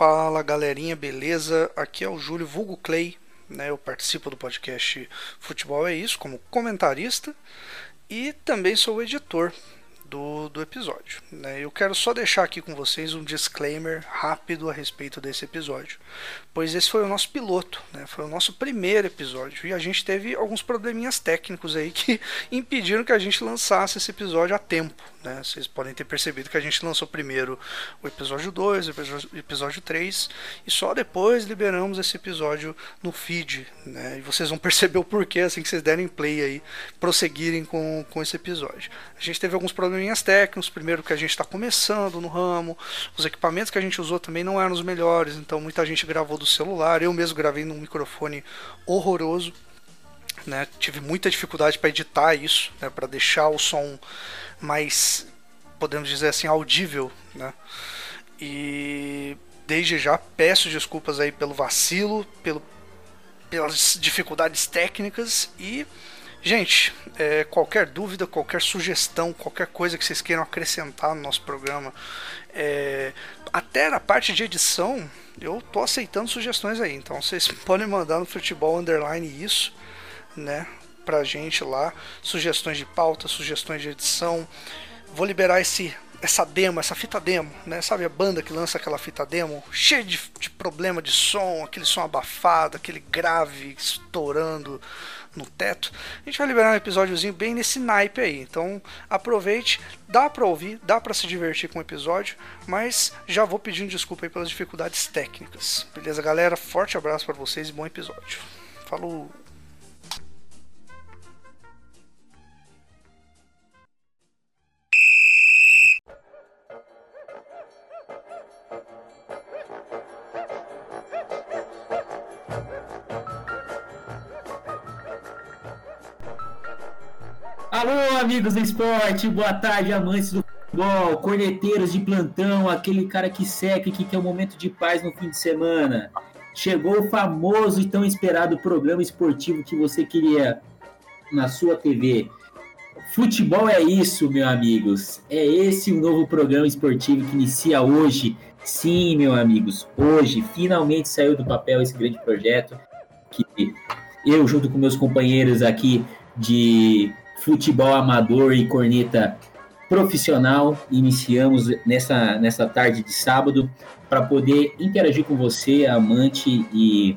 Fala galerinha, beleza? Aqui é o Júlio Vulgo Clay, né? Eu participo do podcast Futebol é Isso como comentarista e também sou editor do, do episódio. Né? Eu quero só deixar aqui com vocês um disclaimer rápido a respeito desse episódio, pois esse foi o nosso piloto, né? foi o nosso primeiro episódio e a gente teve alguns probleminhas técnicos aí que impediram que a gente lançasse esse episódio a tempo. Né? Vocês podem ter percebido que a gente lançou primeiro o episódio 2, o episódio 3 e só depois liberamos esse episódio no feed. Né? E vocês vão perceber o porquê assim que vocês derem play aí, prosseguirem com, com esse episódio. A gente teve alguns probleminhas técnicos, primeiro que a gente está começando no ramo, os equipamentos que a gente usou também não eram os melhores, então muita gente gravou do celular, eu mesmo gravei num microfone horroroso. Né, tive muita dificuldade para editar isso, né, para deixar o som mais, podemos dizer assim, audível, né? E desde já peço desculpas aí pelo vacilo, pelo, pelas dificuldades técnicas e Gente, é, qualquer dúvida, qualquer sugestão, qualquer coisa que vocês queiram acrescentar no nosso programa, é, até na parte de edição, eu tô aceitando sugestões aí. Então vocês podem mandar no futebol underline isso, né? pra gente lá, sugestões de pauta, sugestões de edição. Vou liberar esse essa demo, essa fita demo, né? Sabe a banda que lança aquela fita demo cheia de, de problema de som, aquele som abafado, aquele grave estourando no teto. A gente vai liberar um episódiozinho bem nesse naipe aí. Então aproveite, dá para ouvir, dá para se divertir com o episódio, mas já vou pedindo desculpa aí pelas dificuldades técnicas. Beleza, galera? Forte abraço para vocês e bom episódio. Falou! Alô, amigos do esporte, boa tarde, amantes do futebol, corneteiros de plantão, aquele cara que seca e que quer um momento de paz no fim de semana. Chegou o famoso e tão esperado programa esportivo que você queria na sua TV. Futebol é isso, meus amigos. É esse o novo programa esportivo que inicia hoje. Sim, meus amigos, hoje finalmente saiu do papel esse grande projeto que eu, junto com meus companheiros aqui de futebol amador e corneta profissional. Iniciamos nessa, nessa tarde de sábado para poder interagir com você, amante e,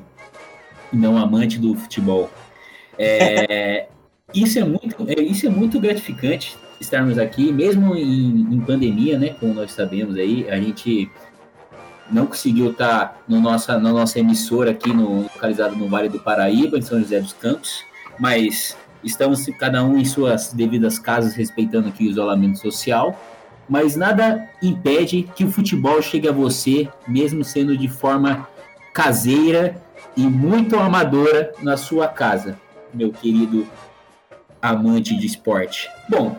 não amante do futebol. É, isso, é muito, é, isso é muito gratificante estarmos aqui, mesmo em, em, pandemia, né? Como nós sabemos aí, a gente não conseguiu estar no nossa, na nossa emissora aqui, no, localizado no Vale do Paraíba, em São José dos Campos, mas Estamos cada um em suas devidas casas, respeitando aqui o isolamento social, mas nada impede que o futebol chegue a você, mesmo sendo de forma caseira e muito amadora na sua casa, meu querido amante de esporte. Bom,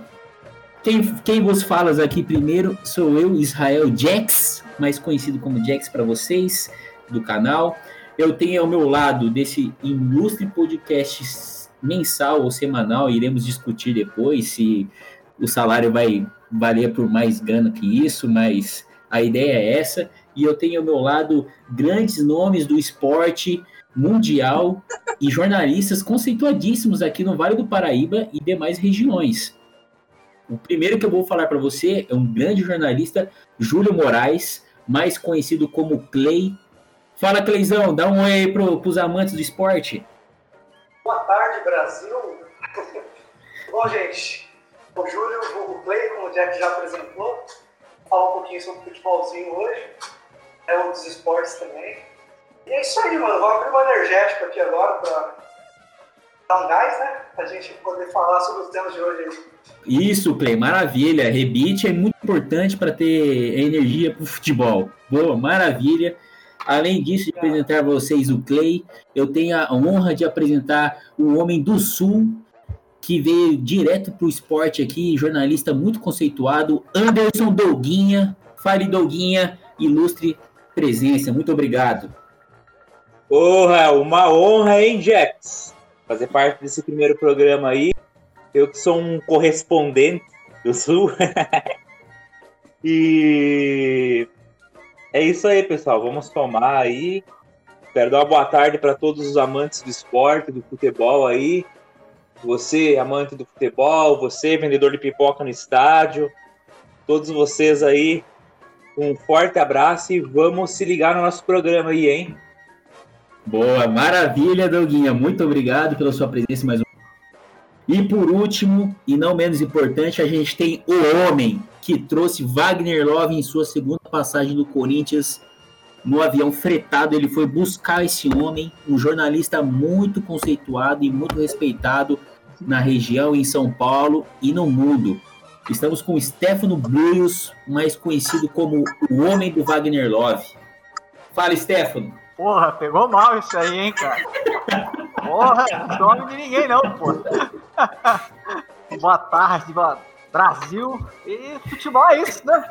quem, quem vos falas aqui primeiro sou eu, Israel Jax, mais conhecido como Jax para vocês do canal. Eu tenho ao meu lado desse ilustre podcast mensal ou semanal, iremos discutir depois se o salário vai valer por mais grana que isso, mas a ideia é essa. E eu tenho ao meu lado grandes nomes do esporte mundial e jornalistas conceituadíssimos aqui no Vale do Paraíba e demais regiões. O primeiro que eu vou falar para você é um grande jornalista, Júlio Moraes, mais conhecido como Clay. Fala, Cleizão, dá um oi para os amantes do esporte. Boa tarde, Brasil. Bom, gente, o Júlio, o Play, como o Jack já apresentou, falar um pouquinho sobre futebolzinho hoje, é um dos esportes também. E é isso aí, mano. Vou abrir uma energética aqui agora para dar um gás, né? Pra gente poder falar sobre os temas de hoje. Isso, Play, maravilha. Rebite é muito importante para ter energia para o futebol. Boa, maravilha. Além disso, de apresentar vocês o Clay, eu tenho a honra de apresentar o homem do Sul, que veio direto para o esporte aqui, jornalista muito conceituado, Anderson Douguinha. Fale, Douguinha, ilustre presença. Muito obrigado. Porra, uma honra, hein, Jax? Fazer parte desse primeiro programa aí. Eu que sou um correspondente do Sul. e É isso aí, pessoal. Vamos tomar aí. Quero dar uma boa tarde para todos os amantes do esporte, do futebol aí. Você, amante do futebol, você, vendedor de pipoca no estádio, todos vocês aí, um forte abraço e vamos se ligar no nosso programa aí, hein? Boa, maravilha, Douguinha. Muito obrigado pela sua presença mais um. E por último, e não menos importante, a gente tem o homem que trouxe Wagner Love em sua segunda passagem do Corinthians no avião fretado. Ele foi buscar esse homem, um jornalista muito conceituado e muito respeitado na região, em São Paulo e no mundo. Estamos com Stefano Brios, mais conhecido como o homem do Wagner Love. Fala, Stefano. Porra, pegou mal isso aí, hein, cara? Porra, não dorme de ninguém não, porra. Boa tarde, boa... Brasil. E futebol é isso, né?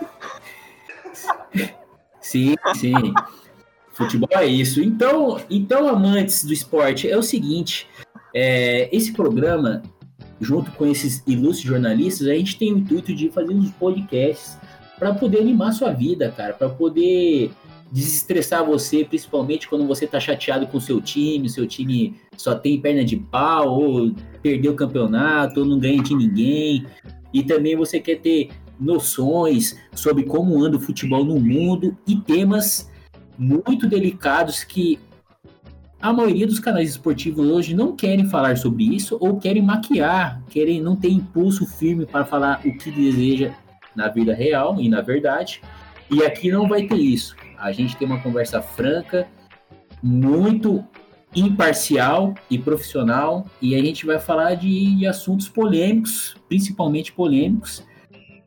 Sim, sim. Futebol é isso. Então, então, amantes do esporte, é o seguinte: é, esse programa, junto com esses ilustres jornalistas, a gente tem o intuito de fazer uns podcasts para poder animar sua vida, cara, para poder desestressar você, principalmente quando você tá chateado com seu time, seu time só tem perna de pau, ou perdeu o campeonato, ou não ganha de ninguém. E também você quer ter noções sobre como anda o futebol no mundo e temas muito delicados que a maioria dos canais esportivos hoje não querem falar sobre isso ou querem maquiar, querem não ter impulso firme para falar o que deseja na vida real e na verdade. E aqui não vai ter isso. A gente tem uma conversa franca, muito imparcial e profissional, e a gente vai falar de, de assuntos polêmicos, principalmente polêmicos,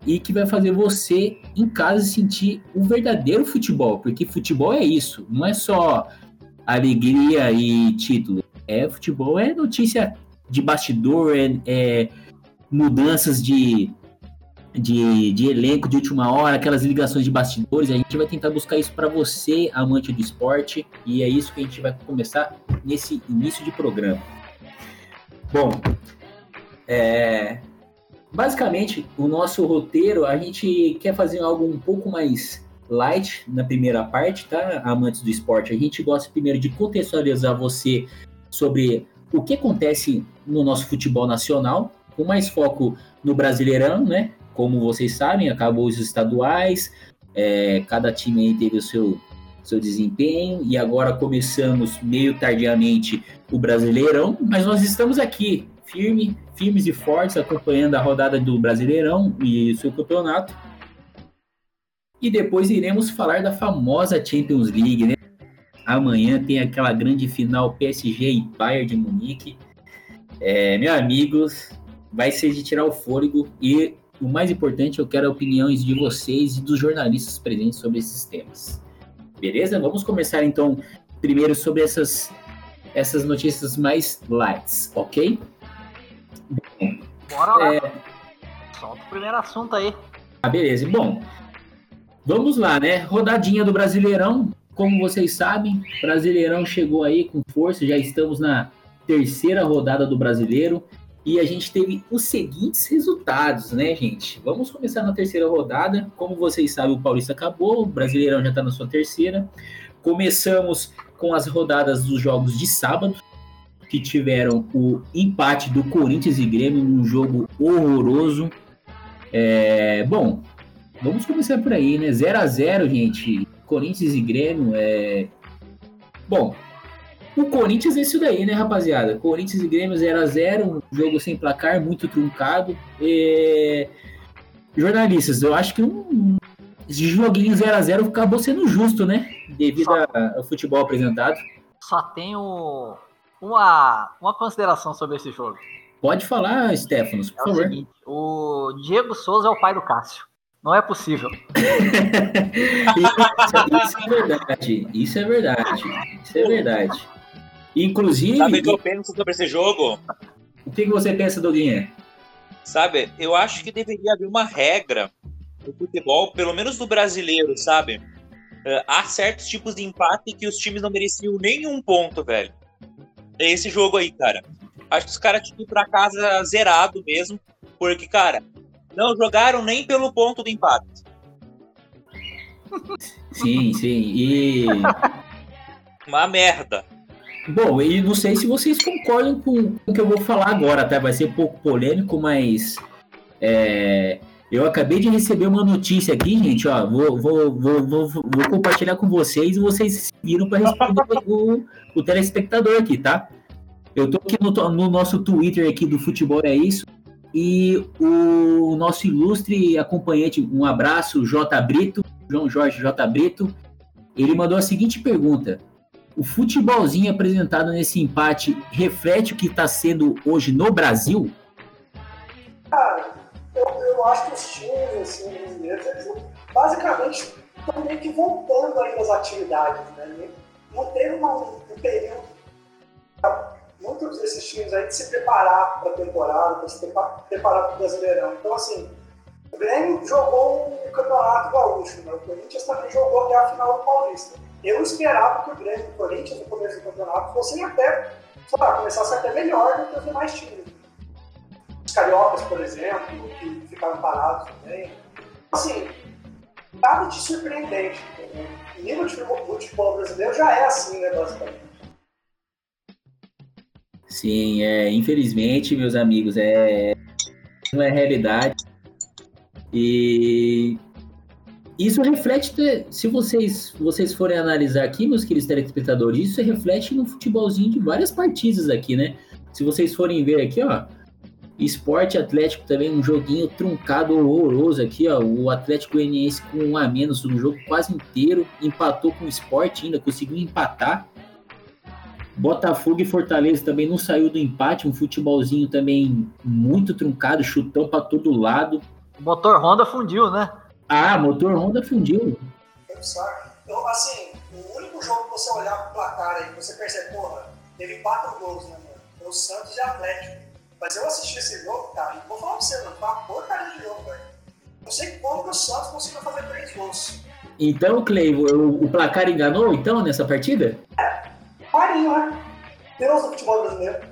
e que vai fazer você em casa sentir o verdadeiro futebol, porque futebol é isso, não é só alegria e título. É futebol, é notícia de bastidor, é, é mudanças de de, de elenco de última hora, aquelas ligações de bastidores. A gente vai tentar buscar isso para você, amante do esporte, e é isso que a gente vai começar nesse início de programa. Bom, é, basicamente, o nosso roteiro, a gente quer fazer algo um pouco mais light na primeira parte, tá, amantes do esporte? A gente gosta primeiro de contextualizar você sobre o que acontece no nosso futebol nacional, com mais foco no Brasileirão, né? Como vocês sabem, acabou os estaduais, é, cada time teve o seu, seu desempenho e agora começamos meio tardiamente o Brasileirão, mas nós estamos aqui firme, firmes e fortes acompanhando a rodada do Brasileirão e seu campeonato. E depois iremos falar da famosa Champions League, né? Amanhã tem aquela grande final PSG e Bayern de Munique. É, meus amigos, vai ser de tirar o fôlego e o mais importante, eu quero opiniões de vocês e dos jornalistas presentes sobre esses temas. Beleza? Vamos começar então primeiro sobre essas, essas notícias mais lights, ok? Bora lá. É... Solta o primeiro assunto aí. Ah, beleza. Bom, vamos lá, né? Rodadinha do Brasileirão. Como vocês sabem, Brasileirão chegou aí com força, já estamos na terceira rodada do Brasileiro. E a gente teve os seguintes resultados, né, gente? Vamos começar na terceira rodada. Como vocês sabem, o Paulista acabou, o Brasileirão já está na sua terceira. Começamos com as rodadas dos jogos de sábado, que tiveram o empate do Corinthians e Grêmio num jogo horroroso. É, bom, vamos começar por aí, né? 0 a 0 gente. Corinthians e Grêmio é. Bom, o Corinthians é isso daí, né, rapaziada? Corinthians e Grêmio 0x0, um jogo sem placar, muito truncado. E... Jornalistas, eu acho que um, joguinho 0x0 acabou sendo justo, né? Devido ao futebol apresentado. Só tenho uma, uma consideração sobre esse jogo. Pode falar, Stefanos, por é favor. O, seguinte, o Diego Souza é o pai do Cássio. Não é possível. isso, isso, é verdade. Isso é verdade. Isso é verdade. Inclusive. Sabe o que eu penso sobre esse jogo? O que, você pensa, Doguinha? Sabe, eu acho que deveria haver uma regra no futebol, pelo menos no brasileiro, sabe? Uh, há certos tipos de empate que os times não mereciam nenhum ponto, velho. É esse jogo aí, cara. Acho que os caras tinham que ir pra casa zerado mesmo, porque, cara, não jogaram nem pelo ponto do empate. Sim, sim. E. Uma merda. Bom, e não sei se vocês concordam com o que eu vou falar agora, tá? Vai ser um pouco polêmico, mas. É, eu acabei de receber uma notícia aqui, gente, ó. Vou, vou, vou, vou, vou compartilhar com vocês e vocês viram para responder o, o telespectador aqui, tá? Eu tô aqui no, no, nosso Twitter aqui do Futebol é Isso. E o nosso ilustre acompanhante, um abraço, J. Brito, João Jorge J. Brito, ele mandou a seguinte pergunta. O futebolzinho apresentado nesse empate reflete o que está sendo hoje no Brasil? Cara, eu, eu acho que os times assim, brasileiros, eles basicamente estão meio que voltando aí as atividades, né? Não teve uma, um período muitos desses times aí de se preparar para a temporada, para se preparar para o Brasileirão. Então, assim, o Grêmio jogou o Campeonato Gaúcho, né? o Corinthians também jogou até a final do Paulista. Eu esperava que o Grêmio o Corinthians, no começo do campeonato, fossem até, sei lá, começasse até melhor do que os demais times. Os Cariocas, por exemplo, que ficaram parados também. Assim, nada de surpreendente. O nível de futebol brasileiro já é assim, né, basicamente. Sim, é, infelizmente, meus amigos, é, não é realidade. E isso reflete, se vocês, vocês forem analisar aqui, meus queridos telespectadores, isso reflete no futebolzinho de várias partidas aqui, né? Se vocês forem ver aqui, ó, Esporte Atlético também, um joguinho truncado, horroroso aqui, ó. O Atlético Goianiense com um a menos no jogo quase inteiro, empatou com o Esporte ainda, conseguiu empatar. Botafogo e Fortaleza também não saiu do empate, um futebolzinho também muito truncado, chutão para todo lado. O motor Honda fundiu, né? Ah, motor Honda fundiu. Então, assim, o único jogo que você olhar pro placar aí, você percebe, porra, teve quatro gols, né, mano? Foi o Santos e Atlético. Mas eu assisti esse jogo, cara, e vou falar pra você, mano, foi uma porcaria de jogo, velho. Não sei como que o Santos conseguiu fazer três gols. Então, Clay, o, o placar enganou, então, nessa partida? É, Marinho, né? Deus do futebol brasileiro.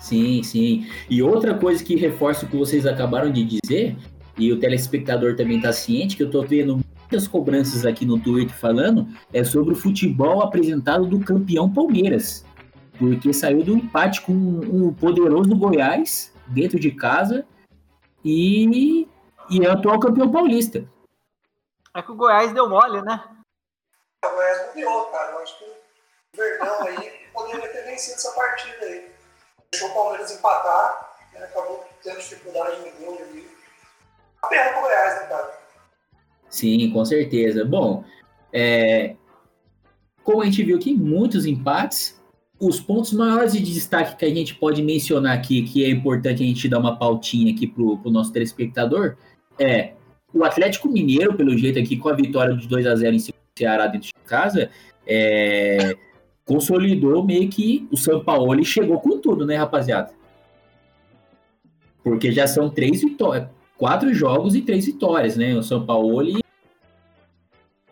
Sim, sim. E outra coisa que reforça o que vocês acabaram de dizer, e o telespectador também está ciente, que eu estou vendo muitas cobranças aqui no Twitter falando, é sobre o futebol apresentado do campeão Palmeiras. Porque saiu do empate com um poderoso Goiás, dentro de casa, e, e é o atual campeão paulista. É que o Goiás deu mole, né? O Goiás não deu, cara. Eu acho que o Verdão aí poderia ter vencido essa partida aí. Deixou o Palmeiras empatar, né? acabou tendo dificuldade no gol ali. A pena pro Goiás, né, cara? Sim, com certeza. Bom, é... como a gente viu aqui, muitos empates. Os pontos maiores de destaque que a gente pode mencionar aqui, que é importante a gente dar uma pautinha aqui pro, pro nosso telespectador, é o Atlético Mineiro, pelo jeito aqui, com a vitória de 2 a 0 em Ceará dentro de casa, é, consolidou meio que o São Paulo e chegou com tudo, né, rapaziada? Porque já são três vitórias, quatro jogos e três vitórias, né? O São Paulo.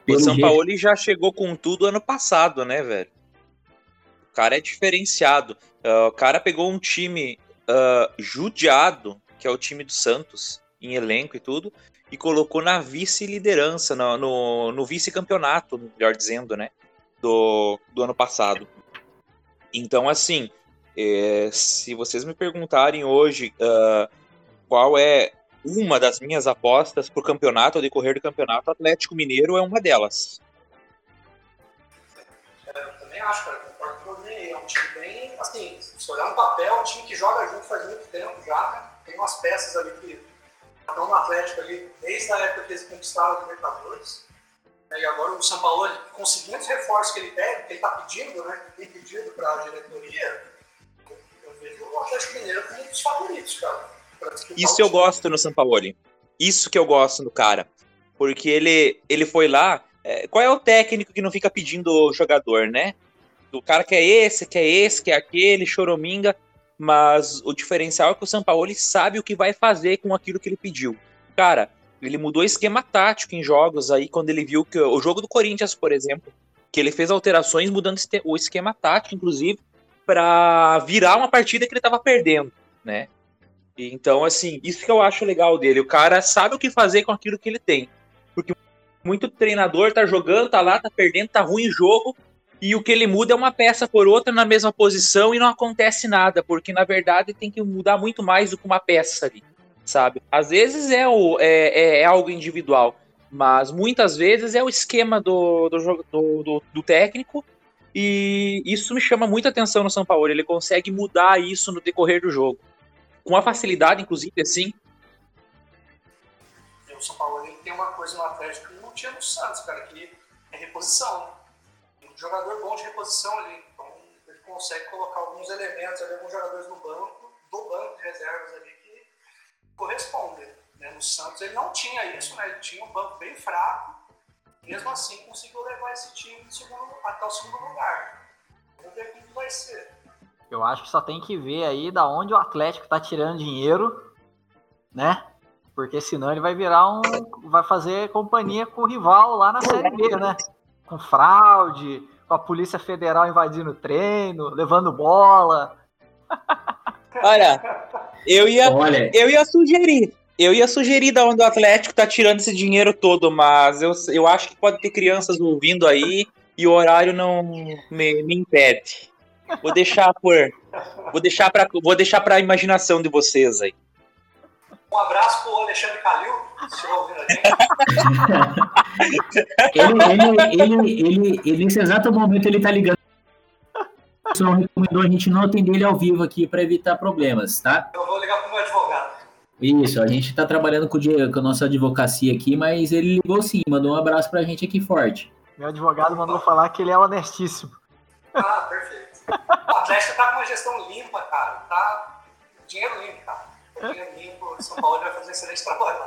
O São jeito... Paulo já chegou com tudo ano passado, né, velho? O cara é diferenciado. Uh, o cara pegou um time uh, judiado, que é o time do Santos, em elenco e tudo, e colocou na vice-liderança, no, no, no vice-campeonato, melhor dizendo, né? do, do ano passado. Então, assim, é, se vocês me perguntarem hoje uh, qual é uma das minhas apostas para o campeonato, ao decorrer do campeonato, Atlético Mineiro é uma delas. É, eu também acho, cara, concordo com o É um time bem, assim, se olhar no papel, é um time que joga junto faz muito tempo já, né? Tem umas peças ali que estão no Atlético ali desde a época que eles conquistaram os Libertadores. E agora o São Paulo, conseguindo os reforços que ele tem, que ele está pedindo, né? Que tem pedido para a diretoria, eu vejo o Atlético Mineiro como um dos favoritos, cara. Isso eu gosto no São Paulo. Isso que eu gosto no cara. Porque ele, ele foi lá. É, qual é o técnico que não fica pedindo o jogador, né? O cara quer esse, quer esse, quer aquele, chorominga. Mas o diferencial é que o São Paulo sabe o que vai fazer com aquilo que ele pediu. Cara, ele mudou esquema tático em jogos aí, quando ele viu que o jogo do Corinthians, por exemplo, que ele fez alterações mudando o esquema tático, inclusive, para virar uma partida que ele estava perdendo, né? Então, assim, isso que eu acho legal dele. O cara sabe o que fazer com aquilo que ele tem. Porque Muito treinador tá jogando, tá lá, tá perdendo, tá ruim o jogo, e o que ele muda é uma peça por outra na mesma posição e não acontece nada, porque na verdade tem que mudar muito mais do que uma peça ali, sabe? Às vezes é, o, é, é, é algo individual, mas muitas vezes é o esquema do, do, do, do, do técnico e isso me chama muita atenção no São Paulo. Ele consegue mudar isso no decorrer do jogo. Com uma facilidade, inclusive, assim. O São Paulo ele tem uma coisa no Atlético que não tinha no Santos, cara, que é reposição. Um jogador bom de reposição ali. Então ele consegue colocar alguns elementos ali, alguns jogadores no banco, do banco de reservas ali, que correspondem. Né? No Santos ele não tinha isso, né? Ele tinha um banco bem fraco mesmo assim conseguiu levar esse time segundo, até o segundo lugar. Vamos ver como vai ser. Eu acho que só tem que ver aí da onde o Atlético tá tirando dinheiro, né? Porque senão ele vai virar um. vai fazer companhia com o rival lá na Série B, né? Com fraude, com a Polícia Federal invadindo o treino, levando bola. Olha, eu ia, Olha. eu ia sugerir eu ia sugerir da onde o Atlético tá tirando esse dinheiro todo, mas eu, eu acho que pode ter crianças ouvindo aí e o horário não me, me impede. Vou deixar por. Vou deixar para vou deixar para a imaginação de vocês aí. Um abraço pro Alexandre Calil, se ouvindo ele, ele, ele, ele, ele, nesse exato momento, ele tá ligando. O senhor recomendou a gente não atender ele ao vivo aqui para evitar problemas, tá? Eu vou ligar pro meu advogado. Isso, a gente está trabalhando com, o, com a nossa advocacia aqui, mas ele ligou sim, mandou um abraço pra gente aqui forte. Meu advogado mandou falar que ele é honestíssimo. Ah, perfeito. O Atlético tá com uma gestão limpa, cara. Tá dinheiro limpo, cara. Dinheiro limpo, São Paulo vai fazer excelente trabalho.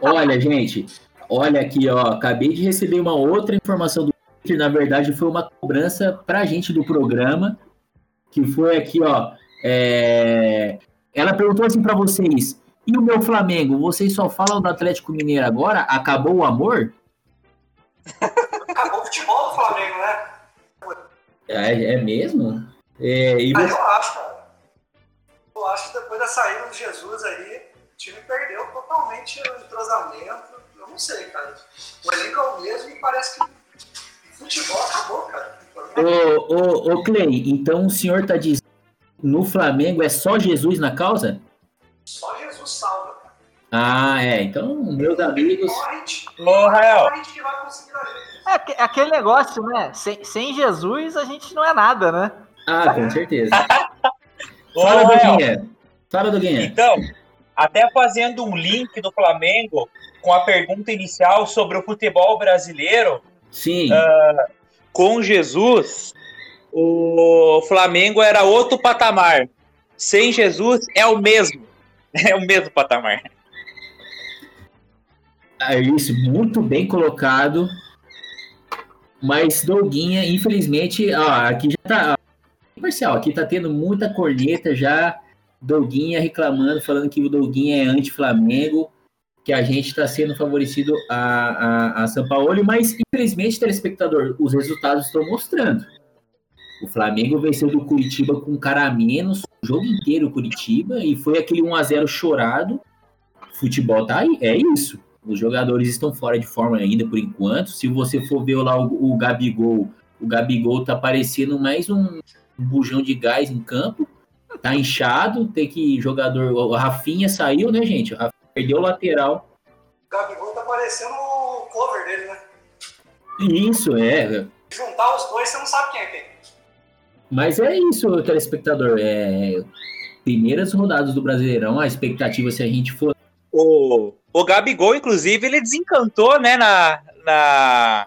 Olha, gente, olha aqui, ó. Acabei de receber uma outra informação do que na verdade foi uma cobrança pra gente do programa, que foi aqui, ó. É... Ela perguntou assim para vocês: e o meu Flamengo? Vocês só falam do Atlético Mineiro agora? Acabou o amor? Acabou o futebol do Flamengo, né? É, é mesmo? É, e você... eu acho, cara. Eu acho que depois da saída do Jesus aí, o time perdeu totalmente o entrosamento. Eu não sei, cara. O elenco é o mesmo e parece que o futebol acabou, cara. Ô, ô, ô Clay, então o senhor tá dizendo no Flamengo é só Jesus na causa? Só Jesus salva. Ah, é. Então, meus amigos. Ô, Rael. É, é aquele negócio, né? Sem, sem Jesus a gente não é nada, né? Ah, com certeza. Fala, Doguinha. Fala, Doguinha. Então, até fazendo um link do Flamengo com a pergunta inicial sobre o futebol brasileiro. Sim. Uh, com Jesus, o Flamengo era outro patamar. Sem Jesus é o mesmo. É o mesmo patamar. É isso, muito bem colocado. Mas Douguinha, infelizmente, ó, aqui já tá. Parcial, aqui tá tendo muita corneta já. Douguinha reclamando, falando que o Douguinha é anti-Flamengo, que a gente está sendo favorecido a, a, a São Paulo, mas infelizmente, telespectador, os resultados estão mostrando. O Flamengo venceu do Curitiba com um cara a menos, o jogo inteiro Curitiba, e foi aquele 1x0 chorado. Futebol tá aí, é isso. Os jogadores estão fora de forma ainda por enquanto. Se você for ver lá o, o Gabigol, o Gabigol tá parecendo mais um, bujão de gás em campo. Tá inchado, tem que jogador. O Rafinha saiu, né, gente? O Rafinha perdeu o lateral. O Gabigol tá parecendo o cover dele, né? Isso, é. Juntar os dois, você não sabe quem é quem. Mas é isso, telespectador. É, primeiras rodadas do Brasileirão, a expectativa se a gente for. O, o Gabigol, inclusive, ele desencantou, né, na, na,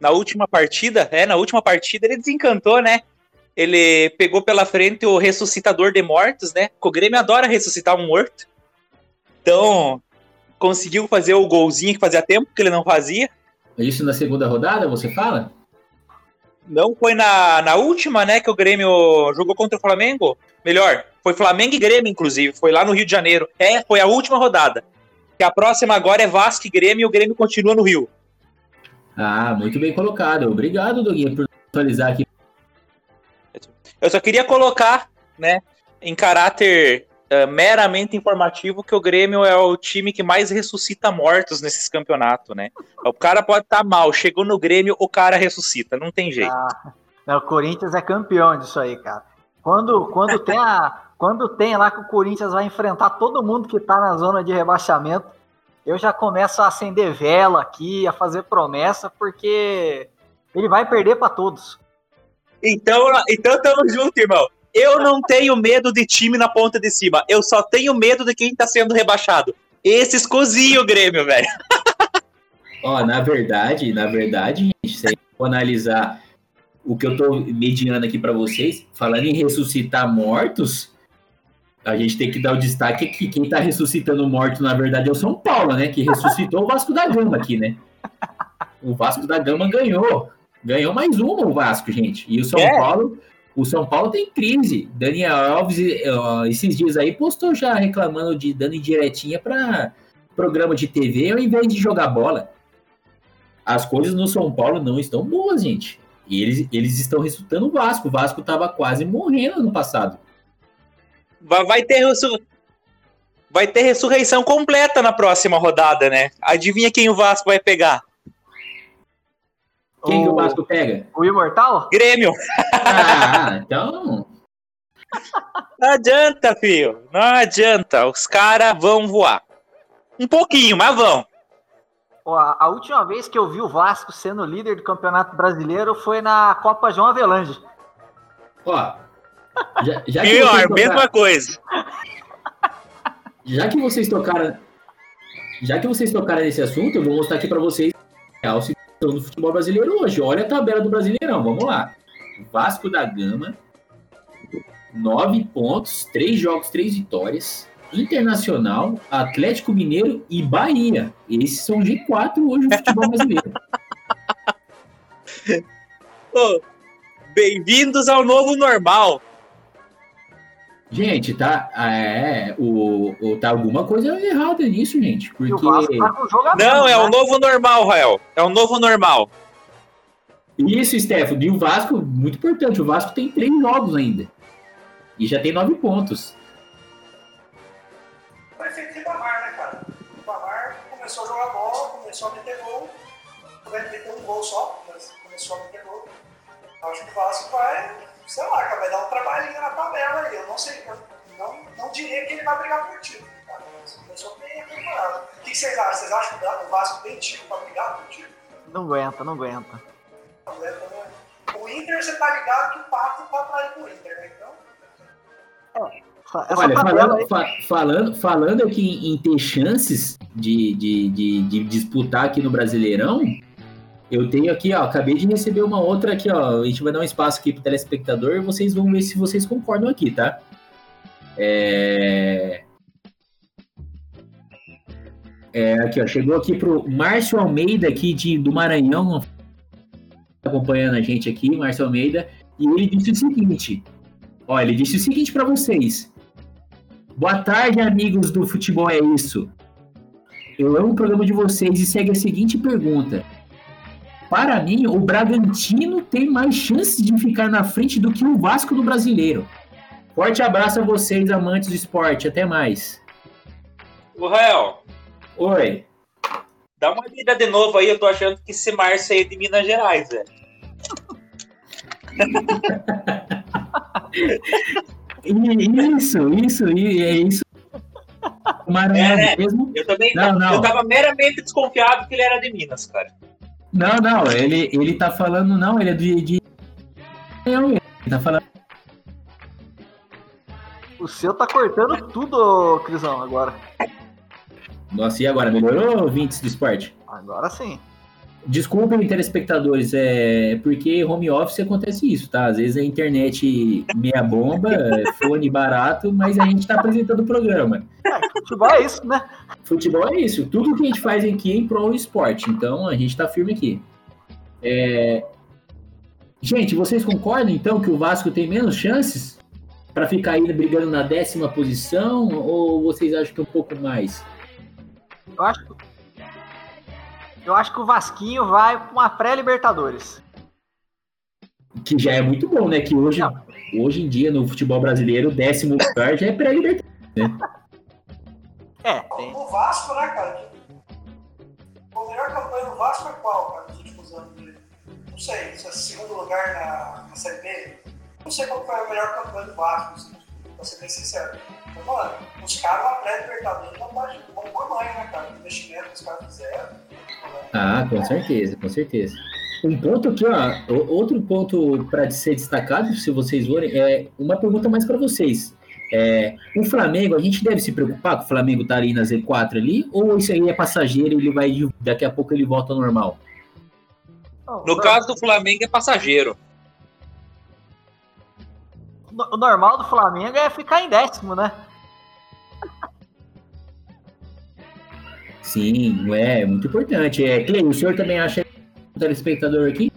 na última partida. É, na última partida ele desencantou, né? Ele pegou pela frente o ressuscitador de mortos, né? O Grêmio adora ressuscitar um morto. Então, conseguiu fazer o golzinho que fazia tempo que ele não fazia. Isso na segunda rodada, você fala? Não foi na, na última, né, que o Grêmio jogou contra o Flamengo? Melhor, foi Flamengo e Grêmio, inclusive. Foi lá no Rio de Janeiro. É, foi a última rodada. Que a próxima agora é Vasco e Grêmio e o Grêmio continua no Rio. Ah, muito bem colocado. Obrigado, Doguinha, por atualizar aqui. Eu só queria colocar, né, em caráter uh, meramente informativo que o Grêmio é o time que mais ressuscita mortos nesses campeonatos, né? O cara pode estar tá mal, chegou no Grêmio, o cara ressuscita, não tem jeito. Ah, o Corinthians é campeão disso aí, cara. Quando, quando, tem a, quando tem lá que o Corinthians vai enfrentar todo mundo que tá na zona de rebaixamento, eu já começo a acender vela aqui, a fazer promessa, porque ele vai perder para todos. Então, então tamo junto, irmão. Eu não tenho medo de time na ponta de cima. Eu só tenho medo de quem tá sendo rebaixado. Esses cozinham o Grêmio, velho. Ó, na verdade, na verdade, gente, se for analisar o que eu tô mediando aqui para vocês, falando em ressuscitar mortos, a gente tem que dar o destaque que quem tá ressuscitando morto, na verdade, é o São Paulo, né? Que ressuscitou o Vasco da Gama aqui, né? O Vasco da Gama ganhou. Ganhou mais uma o Vasco, gente. E o São é. Paulo, o São Paulo tem crise. Daniel Alves, esses dias aí, postou já reclamando de dando indiretinha para programa de TV ao invés de jogar bola. As coisas no São Paulo não estão boas, gente. E eles, eles estão resultando o Vasco. O Vasco estava quase morrendo no passado. Vai ter, vai ter ressurreição completa na próxima rodada, né? Adivinha quem o Vasco vai pegar? Quem o, o Vasco pega? O Imortal? Grêmio. Ah, então. Não adianta, filho. Não adianta. Os caras vão voar. Um pouquinho, mas vão. A, a, última vez que eu vi o Vasco sendo líder do Campeonato Brasileiro foi na Copa João Avelange. Ó, já, já Pior, mesma coisa. Já que vocês tocaram, já que vocês tocaram nesse assunto, eu vou mostrar aqui para vocês a situação do futebol brasileiro hoje. Olha a tabela do Brasileirão, vamos lá. Vasco da Gama, nove pontos, três jogos, três vitórias. Internacional, Atlético Mineiro e Bahia. Esses são G4 hoje no futebol brasileiro. oh, Bem-vindos ao novo normal. Gente, tá, é, o, o, tá alguma coisa errada nisso, gente. Porque... Tá Não, é o né? novo normal, Rael. É o novo normal. Isso, Stefano. E o Vasco, muito importante, o Vasco tem três jogos ainda. E já tem nove pontos. O efeito Ribamar, né, cara? O Ribamar começou a jogar bola, começou a meter gol. Vai meter um gol só, mas começou a meter gol. Acho que o Vasco vai sei lá, cara, vai dar um trabalhinho na tabela aí. Eu não sei, eu não, não diria que ele vai brigar por título. Cara. A temporada. O que vocês acham? Vocês acham que o Vasco tem time pra brigar por título? Não aguenta, não aguenta. Não aguenta, né? O Inter, você tá ligado que o Pato tá atrás do Inter, né? Então. É. Olha, falando, fa falando, falando aqui em, em ter chances de, de, de, de disputar aqui no Brasileirão, eu tenho aqui, ó, acabei de receber uma outra aqui, ó. A gente vai dar um espaço aqui pro telespectador vocês vão ver se vocês concordam aqui, tá? É... É, aqui, ó, chegou aqui pro Márcio Almeida aqui de, do Maranhão, acompanhando a gente aqui, Márcio Almeida, e ele disse o seguinte, ó, ele disse o seguinte para vocês. Boa tarde, amigos do Futebol é Isso. Eu amo o programa de vocês e segue a seguinte pergunta para mim, o Bragantino tem mais chances de ficar na frente do que o Vasco do Brasileiro. Forte abraço a vocês, amantes do esporte. Até mais. O Rael. Oi. Dá uma lida de novo aí. Eu tô achando que esse Márcio é de Minas Gerais, velho. isso, isso, é isso. O Maranhão é, né? mesmo? Eu também não, não. Eu tava meramente desconfiado que ele era de Minas, cara. Não, não, ele, ele tá falando, não, ele é de. de... Ele tá falando. O seu tá cortando tudo, Crisão, agora. Nossa, e agora? Melhorou, ouvintes do esporte? Agora sim. Desculpem, telespectadores, é porque home office acontece isso, tá? Às vezes a internet meia bomba, fone barato, mas a gente tá apresentando o programa. É, futebol é isso, né? Futebol é isso. Tudo que a gente faz aqui é em prol do esporte, então a gente tá firme aqui. É... Gente, vocês concordam então que o Vasco tem menos chances para ficar aí brigando na décima posição ou vocês acham que é um pouco mais? Eu acho que eu acho que o Vasquinho vai para uma pré-Libertadores. Que já é muito bom, né? Que hoje, hoje em dia, no futebol brasileiro, o décimo lugar já é pré-Libertadores. É, tem. O Vasco, né, cara? A melhor campanha do Vasco é qual, cara, nos últimos anos? dele? Não sei, se é segundo lugar na, na Série B. Não sei qual foi a melhor campanha do Vasco, assim, pra ser bem sincero. Mas, mano, os caras na pré-libertadores não tá de bom tamanho, né, cara? O investimento que os caras fizeram. Ah, com certeza, com certeza. Um ponto aqui, ó, outro ponto para ser destacado, se vocês forem, é uma pergunta mais para vocês. É, o Flamengo, a gente deve se preocupar com o Flamengo tá ali na Z4 ali, ou isso aí é passageiro e ele vai daqui a pouco ele volta ao normal? No caso do Flamengo é passageiro. O normal do Flamengo é ficar em décimo, né? Sim, é muito importante. É, o senhor também acha um telespectador aqui?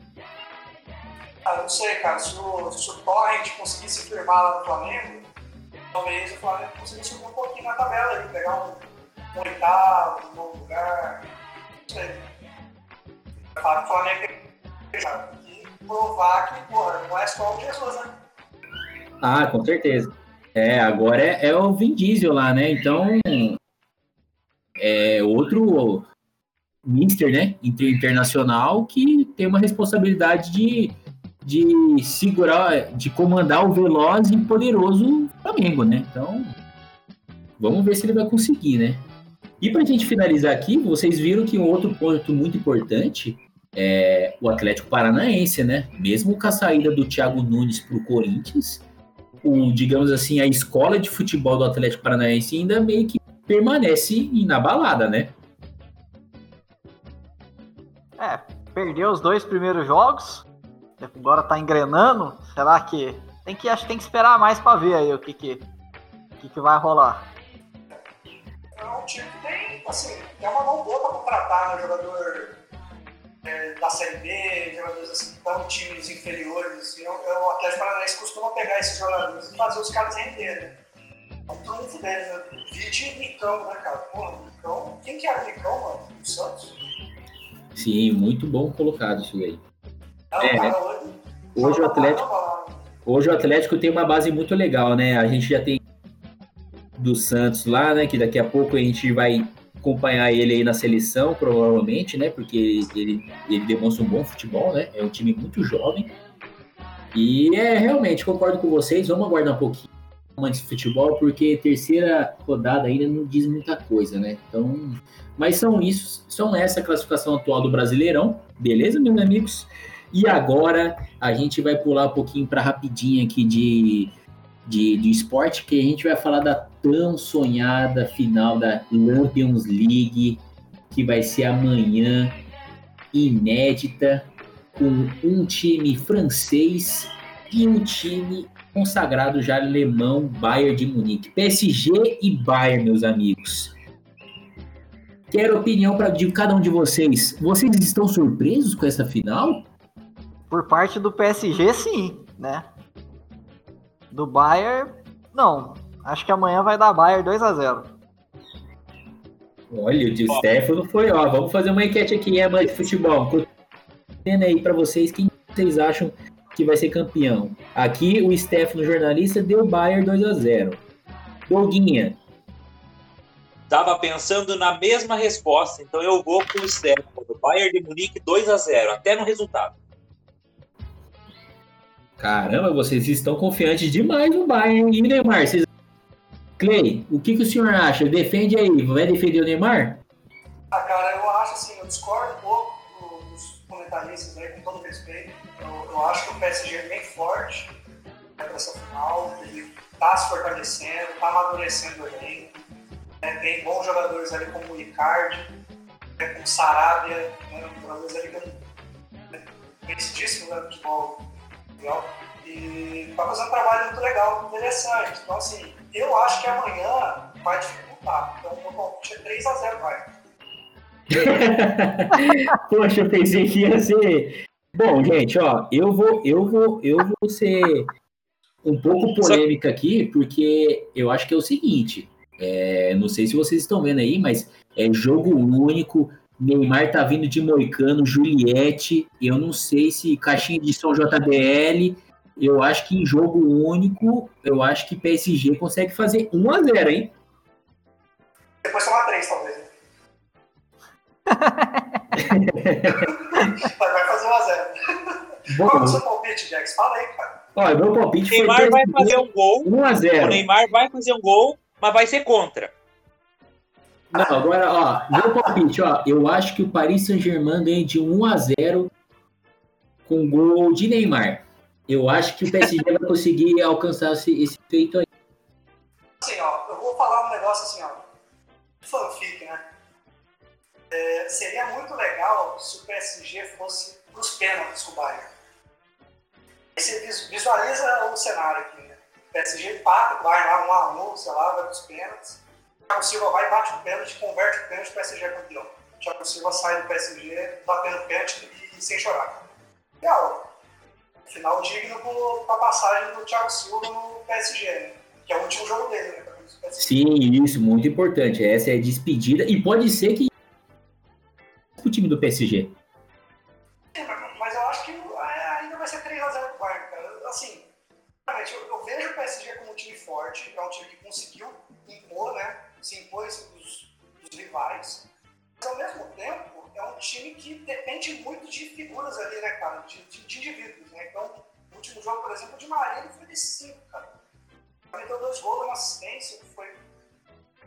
Ah, não sei, cara, se o, se o Torrent conseguisse firmar lá no Flamengo, talvez o Flamengo conseguisse subir um pouquinho na tabela aí, pegar um, um oitavo, um novo lugar. Não sei. O Flamengo tem que provar que, porra, não é só o Jesus, né? Ah, com certeza. É, agora é, é o Vin Diesel lá, né? Então, é outro Mister, né? Inter- Internacional que tem uma responsabilidade de, de segurar, de comandar o veloz e poderoso Flamengo, né? Então, vamos ver se ele vai conseguir, né? E pra gente finalizar aqui, vocês viram que um outro ponto muito importante é o Atlético Paranaense, né? Mesmo com a saída do Thiago Nunes Corinthians, o, digamos assim, a escola de futebol do Atlético Paranaense ainda meio que permanece inabalada, né? É, perdeu os dois primeiros jogos, agora tá engrenando. Será que tem que acho que tem que esperar mais pra ver aí o que que, o que, que vai rolar. É um time que tem, assim, tem uma mão boa pra contratar, né? Jogador é, da Série B, jogadores assim, que estão em times inferiores. Assim, o, o Atlético Paranaense costuma pegar esses jogadores e fazer os caras render, né? Né? Nicão, né, cara? Nicão, quem que era Nicão, mano? O Santos? Sim, muito bom colocado isso aí. Não, É, cara, hoje, o Atlético, hoje o Atlético tem uma base muito legal, né? A gente já tem do Santos lá, né? Que daqui a pouco a gente vai acompanhar ele aí na seleção, provavelmente, né? Porque ele, ele demonstra um bom futebol, né? É um time muito jovem. E é realmente, concordo com vocês, vamos aguardar um pouquinho antes de futebol, porque terceira rodada ainda não diz muita coisa, né? Então, mas são isso, são essa classificação atual do Brasileirão, beleza, meus amigos? E agora a gente vai pular um pouquinho para rapidinho aqui de, de, de esporte, que a gente vai falar da tão sonhada final da Champions League, que vai ser amanhã, inédita, com um time francês e um time consagrado já alemão, Bayern de Munique. PSG e Bayern, meus amigos. Quero opinião de cada um de vocês. Vocês estão surpresos com essa final? Por parte do PSG, sim, né? Do Bayern, não. Acho que amanhã vai dar Bayern 2 a 0 Olha, o de Stefano foi, ó. Vamos fazer uma enquete aqui, é mais de futebol. Vendo aí pra vocês quem vocês acham que vai ser campeão. Aqui o Stefano, jornalista, deu Bayern 2 a 0 Doguinha, Tava pensando na mesma resposta, então eu vou com o Stefano. Bayern de Munique 2 a 0 até no resultado. caramba, vocês estão confiantes demais no Bayern. E Neymar, vocês... Clay, o que, que o senhor acha? Defende aí, vai defender o Neymar? Ah, cara, eu acho assim, eu discordo um pouco do- dos comentaristas aí, respeito. Eu, acho que o PSG é bem forte né, para essa final. Ele tá se fortalecendo, tá amadurecendo o elenco. né, tem bons jogadores ali como o Icardi, né, o Sarabia, né, jogadores ali que né, conhecidíssimo né, no futebol mundial. E tá fazendo um trabalho muito legal, interessante. Então, assim, eu acho que amanhã vai dificultar. Então, o palpite é 3x0, vai. Poxa, eu pensei que ia ser. Bom, gente, ó, eu vou, eu vou, eu vou ser um pouco polêmica aqui, porque eu acho que é o seguinte. é, não sei se vocês estão vendo aí, mas é jogo único. Neymar tá vindo de Moicano, Juliette. Eu não sei se caixinha de som JBL. eu acho que em jogo único, eu acho que PSG consegue fazer 1 a 0 hein? Depois tomar 3, talvez. né? vai fazer 1 a 0 Bom, Qual é o seu palpite, Jax? Fala aí, cara. olha, meu palpite O foi Neymar vai PSG fazer um gol. 1 a O 0 Neymar vai fazer um gol, mas vai ser contra. Não, agora, ó, meu palpite, ó, eu acho que o Paris Saint-Germain ganha de 1 a 0 com gol de Neymar. Eu acho que o PSG vai conseguir alcançar esse, esse feito aí. Assim, ó, eu vou falar um negócio assim, ó. Fanfic, né? É, seria muito legal se o PSG fosse pros pênaltis com o Bayern. Você vis- visualiza o cenário aqui, né? O PSG empata, Bayern lá, um a sei lá, vai pros pênaltis. O Thiago Silva vai, bate o pênalti, converte o pênalti, o PSG é campeão. Thiago Silva sai do PSG, batendo pênalti e, sem chorar. Legal. Final digno pro- pra passagem do Thiago Silva no PSG, né? Que é o último jogo dele, né? Sim, isso, muito importante. Essa é a despedida. E pode ser que time do PSG. Sim, mas- eu acho que é, ainda vai ser 3x0 pro Bayern, cara. Assim, eu, eu vejo o PSG como um time forte, é um time que conseguiu impor, né? Se impôs dos, dos rivais. Mas ao mesmo tempo, é um time que depende muito de figuras ali, né, cara? De, de, de indivíduos, né? Então, no último jogo, por exemplo, o de Maria ele foi de 5, cara. Ele deu dois gols, uma assistência, foi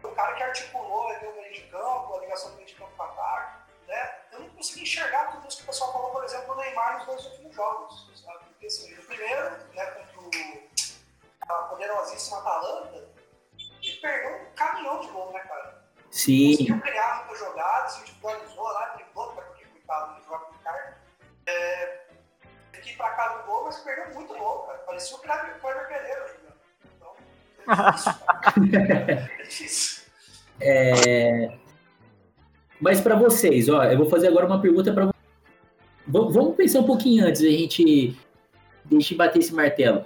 o cara que articulou ali o meio de campo, a ligação do meio de campo o ataque, né? Eu não consegui enxergar tudo isso que o pessoal falou, por exemplo, do Neymar nos dois últimos jogos, sabe? Porque assim, o primeiro, né, contra o a poderosíssima Atalanta, ele perdeu um caminhão de gol, né, cara? Sim, Conseguiu criar muitas jogadas, individualizou lá, driblou, né, porque coitado do jogo do cara. É, ir pra casa do gol, mas perdeu muito gol, cara. Parecia o Kleber Kleber Pereira jogando. Então, é difícil, cara. É difícil. É, Mas para vocês, ó, eu vou fazer agora uma pergunta para Vamos pensar um pouquinho antes, a gente deixa eu bater esse martelo.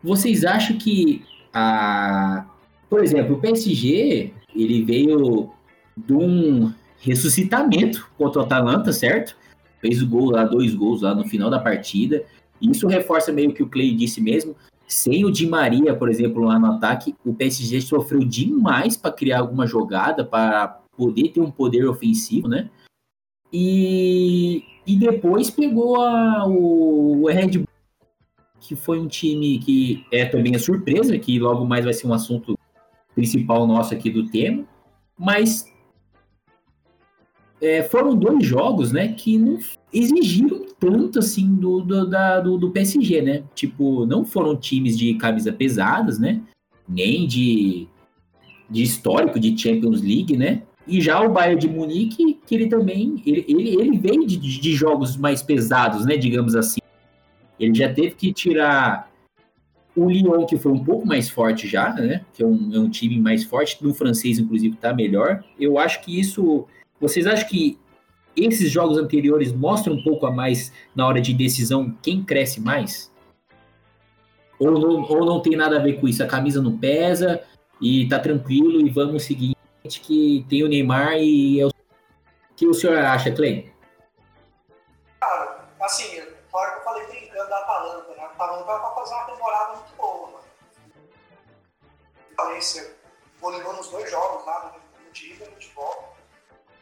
Vocês acham que a, por exemplo, o PSG, ele veio de um ressuscitamento contra o Atalanta, certo? Fez o gol lá, dois gols lá no final da partida. Isso reforça meio que o Clay disse mesmo. Sem o Di Maria, por exemplo, lá no ataque, o PSG sofreu demais para criar alguma jogada, para poder ter um poder ofensivo, né? E, e depois pegou a, o, o Red Bull, que foi um time que é também a surpresa, que logo mais vai ser um assunto principal nosso aqui do tema, mas é, foram dois jogos, né, que não exigiram tanto assim do, do, da, do, do PSG, né? Tipo, não foram times de camisa pesadas, né? Nem de, de histórico de Champions League, né? E já o Bayern de Munique, que ele também ele, ele, ele veio de, de jogos mais pesados, né? Digamos assim. Ele já teve que tirar o Lyon, que foi um pouco mais forte já, né? Que é um, é um time mais forte, no francês, inclusive, tá melhor. Eu acho que isso. Vocês acham que esses jogos anteriores mostram um pouco a mais na hora de decisão quem cresce mais? Ou não, ou não tem nada a ver com isso? A camisa não pesa e tá tranquilo e vamos seguir que tem o Neymar e é o que o senhor acha, Clay? Cara, assim, claro que eu falei brincando da Atalanta, né? A Atalanta vai fazer uma temporada muito boa, mano. Eu você goleou nos dois jogos lá no, time, no futebol.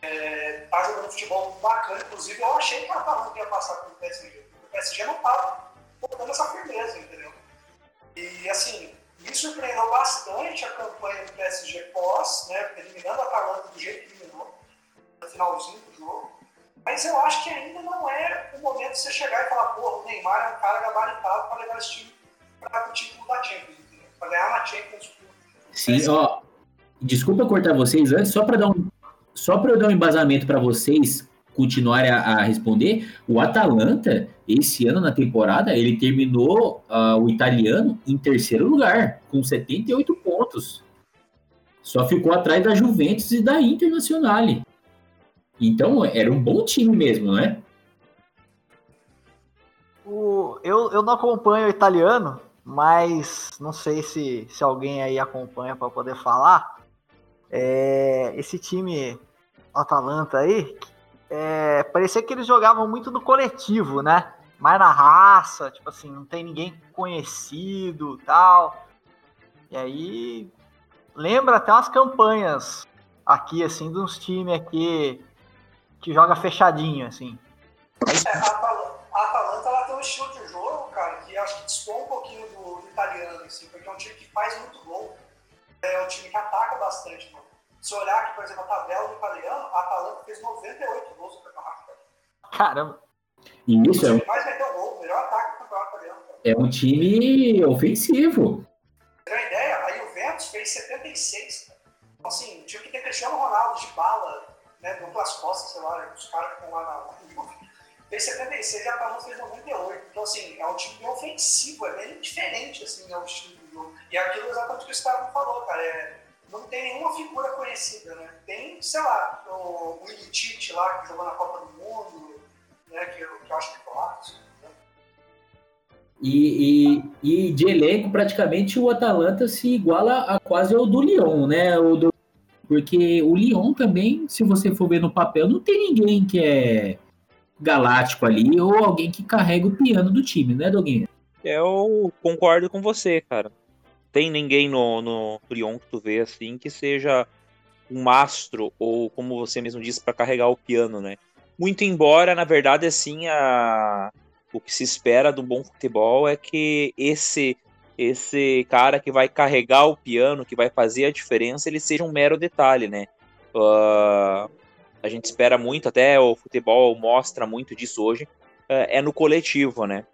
É, tá jogando futebol bacana, inclusive eu achei que a Atalanta ia passar pelo PSG. O PSG não tava botando essa firmeza, entendeu? E assim, me surpreendeu bastante a campanha do PSG pós, né? Eliminando a Atalanta do jeito que eliminou, no finalzinho do jogo. Mas eu acho que ainda não é o momento de você chegar e falar, pô, o Neymar é um cara gabaritado para levar esse time para o título da Champions? Para ganhar na Champions. Sim, ó. Desculpa cortar vocês antes, só para dar um só para eu dar um embasamento para vocês continuarem a, a, responder, o Atalanta, esse ano na temporada, ele terminou uh, o italiano em terceiro lugar, com 78 pontos. Só ficou atrás da Juventus e da Internazionale. Então, era um bom time mesmo, não é? O, eu, eu não acompanho o italiano, mas não sei se, se alguém aí acompanha para poder falar. É, esse time Atalanta aí, é, parecia que eles jogavam muito no coletivo, né? mais na raça, tipo assim, não tem ninguém conhecido tal. E aí lembra até umas campanhas aqui, assim, de uns times aqui que joga fechadinho, assim. É, a, Atal a Atalanta ela tem um estilo de jogo, cara, que acho que distou um pouquinho do, do, italiano, assim, porque é um time que faz muito gol. É um time que ataca bastante, mano. Se olhar aqui, por exemplo, a tabela do italiano, a Atalanta fez 98 gols no campeonato. Caramba. E isso é um, mais meteu gol, melhor ataque do campeonato italiano. Cara. é um time ofensivo. Pra ter uma ideia, a Juventus fez 76, cara. Então, assim, tinha que ter Cristiano Ronaldo de bala, né, duplas costas, sei lá, os caras que estão lá na fez 76 e a Atalanta fez 98. Então, assim, é um time ofensivo, é bem diferente, assim, é o estilo do jogo. E é aquilo exatamente que o Gustavo falou, cara, é, não tem nenhuma figura conhecida, né? Tem, sei lá, o, Ilitite lá, que jogou na Copa do Mundo, né, que, eu, que eu acho que é polaco, né? E, e, e, de elenco, praticamente o Atalanta se iguala a quase ao do Lyon, né? O do, porque o Lyon também, se você for ver no papel, não tem ninguém que é galáctico ali ou alguém que carrega o piano do time, né, Doguinho? Eu concordo com você, cara. Tem ninguém no, no Lyon que tu vê assim que seja um mastro ou como você mesmo disse para carregar o piano, né? Muito embora, na verdade, assim, a o que se espera do bom futebol é que esse esse cara que vai carregar o piano, que vai fazer a diferença, ele seja um mero detalhe, né? Uh, a gente espera muito, até o futebol mostra muito disso hoje, uh, é no coletivo, né?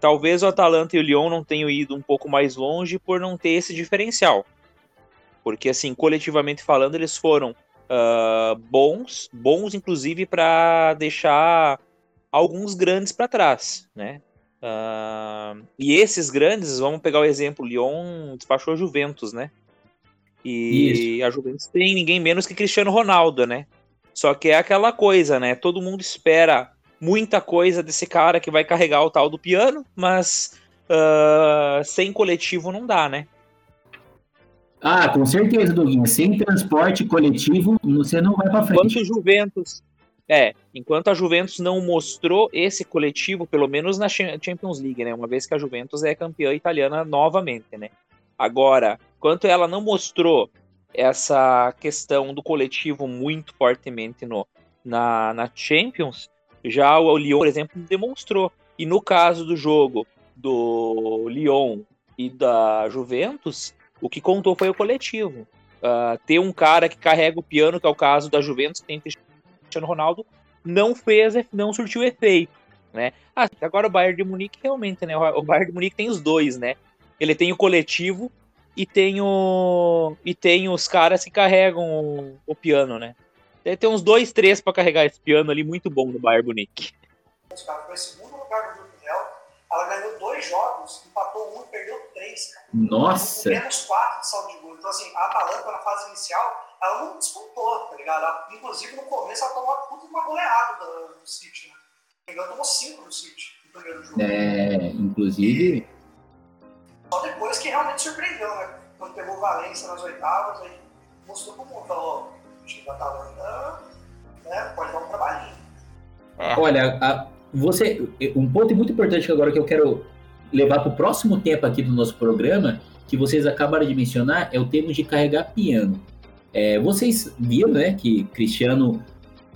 Talvez o Atalanta e o Lyon não tenham ido um pouco mais longe por não ter esse diferencial. Porque, assim, coletivamente falando, eles foram uh, bons, bons inclusive para deixar alguns grandes para trás, né? Uh, e esses grandes, vamos pegar o exemplo, o Lyon despachou a Juventus, né? E Isso. a Juventus tem ninguém menos que Cristiano Ronaldo, né? Só que é aquela coisa, né? Todo mundo espera muita coisa desse cara que vai carregar o tal do piano, mas uh, sem coletivo não dá, né? Ah, com certeza, Doguinha. Sem transporte coletivo, você não vai para frente. Enquanto Juventus é, enquanto a Juventus não mostrou esse coletivo, pelo menos na Champions League, né? Uma vez que a Juventus é campeã italiana novamente, né? Agora, enquanto ela não mostrou essa questão do coletivo muito fortemente no, na, na Champions, já o Lyon, por exemplo, demonstrou. E no caso do jogo do Lyon e da Juventus, o que contou foi o coletivo. Uh, ter um cara que carrega o piano, que é o caso da Juventus, que tem Cristiano Ronaldo não fez, não surtiu efeito, né? Ah, agora o Bayern de Munique realmente, né? O Bayern de Munique tem os dois, né? Ele tem o coletivo e tem o e tem os caras que carregam o, o piano, né? Tem uns dois, três para carregar esse piano ali muito bom no Bayern Munique. Foi em segundo lugar no grupo dela. Ela ganhou dois jogos, empatou um e perdeu três, cara. Nossa! Menos quatro de saldo de gol. Então, assim, a Atalanta na fase inicial ela não despontou, tá ligado? Ela, inclusive, no começo, ela tomou puta uma goleada do, do City, né? Ela tomou 5 no City no primeiro jogo. É, inclusive. Só depois que realmente surpreendeu, né? Quando pegou o Valência nas oitavas, aí mostrou pro mundo, falou, da Atalanta né, pode dar um trabalhinho. É. Olha, a, você, um ponto muito importante agora que eu quero levar para o próximo tempo aqui do nosso programa, que vocês acabaram de mencionar, é o termo de carregar piano. É, vocês viram, né, que Cristiano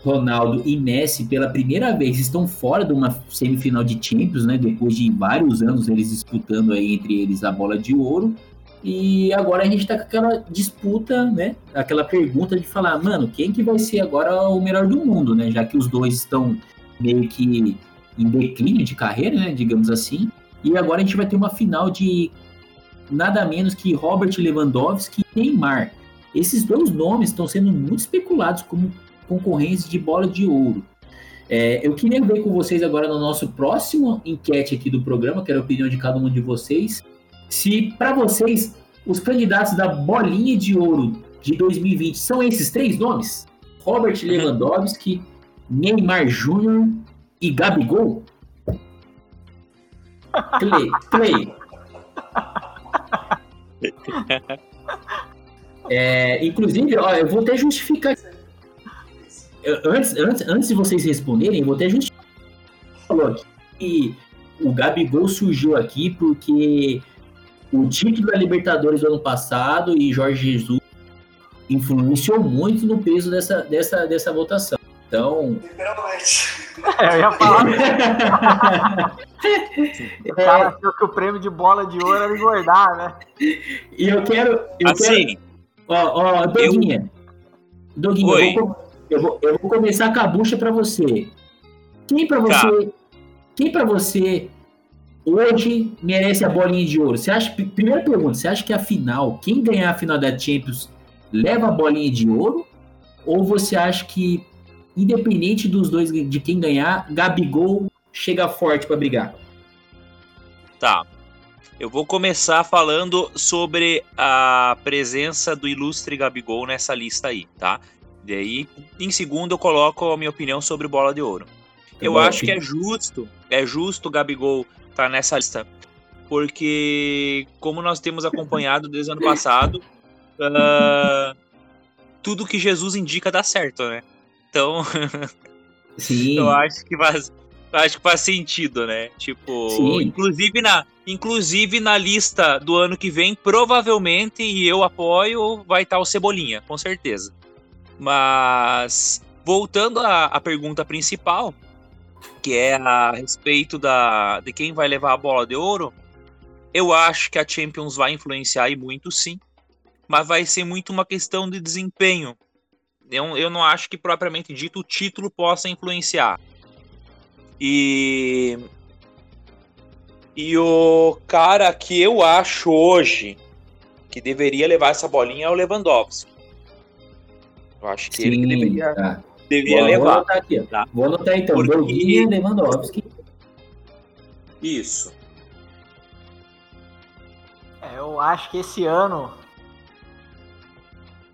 Ronaldo e Messi pela primeira vez estão fora de uma semifinal de Champions, né? Depois de vários anos eles disputando aí entre eles a bola de ouro. E agora a gente tá com aquela disputa, né? Aquela pergunta de falar, mano, quem que vai ser agora o melhor do mundo, né? Já que os dois estão meio que em declínio de carreira, né? Digamos assim. E agora a gente vai ter uma final de nada menos que Robert Lewandowski e Neymar. Esses dois nomes estão sendo muito especulados como concorrentes de bola de ouro. É, eu queria ver com vocês agora no nosso próximo enquete aqui do programa, quero a opinião de cada um de vocês, se para vocês os candidatos da bolinha de ouro de 2020 são esses três nomes: Robert uhum. Lewandowski, Neymar Júnior e Gabigol. Play, play. É, inclusive, ó, eu vou até justificar. Antes, antes, antes de vocês responderem, eu vou até justificar. Falou que o Gabigol surgiu aqui porque o título da Libertadores do ano passado e Jorge Jesus influenciou muito no peso dessa, dessa, dessa votação. Então. Literalmente. É, eu ia falar. o cara achou que o prêmio de bola de ouro era engordar, né? E eu quero. Eu assim. Quero, ó, ó, Doguinha. Eu... Doguinha, Oi. eu vou, eu, vou, eu vou começar com a bucha pra você. Quem pra você. Tá. Quem pra você hoje merece a bolinha de ouro? Você acha. Primeira pergunta, você acha que a final, quem ganhar a final da Champions leva a bolinha de ouro? Ou você acha que, independente dos dois de quem ganhar, Gabigol chega forte para brigar? Tá. Eu vou começar falando sobre a presença do ilustre Gabigol nessa lista aí, tá? E aí, em segundo, eu coloco a minha opinião sobre bola de ouro. Eu bom, acho que é justo, é justo o Gabigol estar nessa lista, porque como nós temos acompanhado desde o ano passado, ah, tudo que Jesus indica dá certo, né? Então, Sim. eu acho que faz, acho que faz sentido, né? Tipo, Sim. inclusive na, inclusive na lista do ano que vem, provavelmente, e eu apoio, vai estar o Cebolinha, com certeza. Mas voltando à, à pergunta principal, que é a respeito da, de quem vai levar a bola de ouro, eu acho que a Champions vai influenciar e muito sim, mas vai ser muito uma questão de desempenho. Eu, eu não acho que propriamente dito o título possa influenciar. E e o cara que eu acho hoje que deveria levar essa bolinha é o Lewandowski. Eu acho que ele que deveria, tá. Deveria Vou, vou levar. anotar aqui, ó. tá? Vou anotar então. Porque- Doguinha, Lewandowski. Isso. É, eu acho que esse ano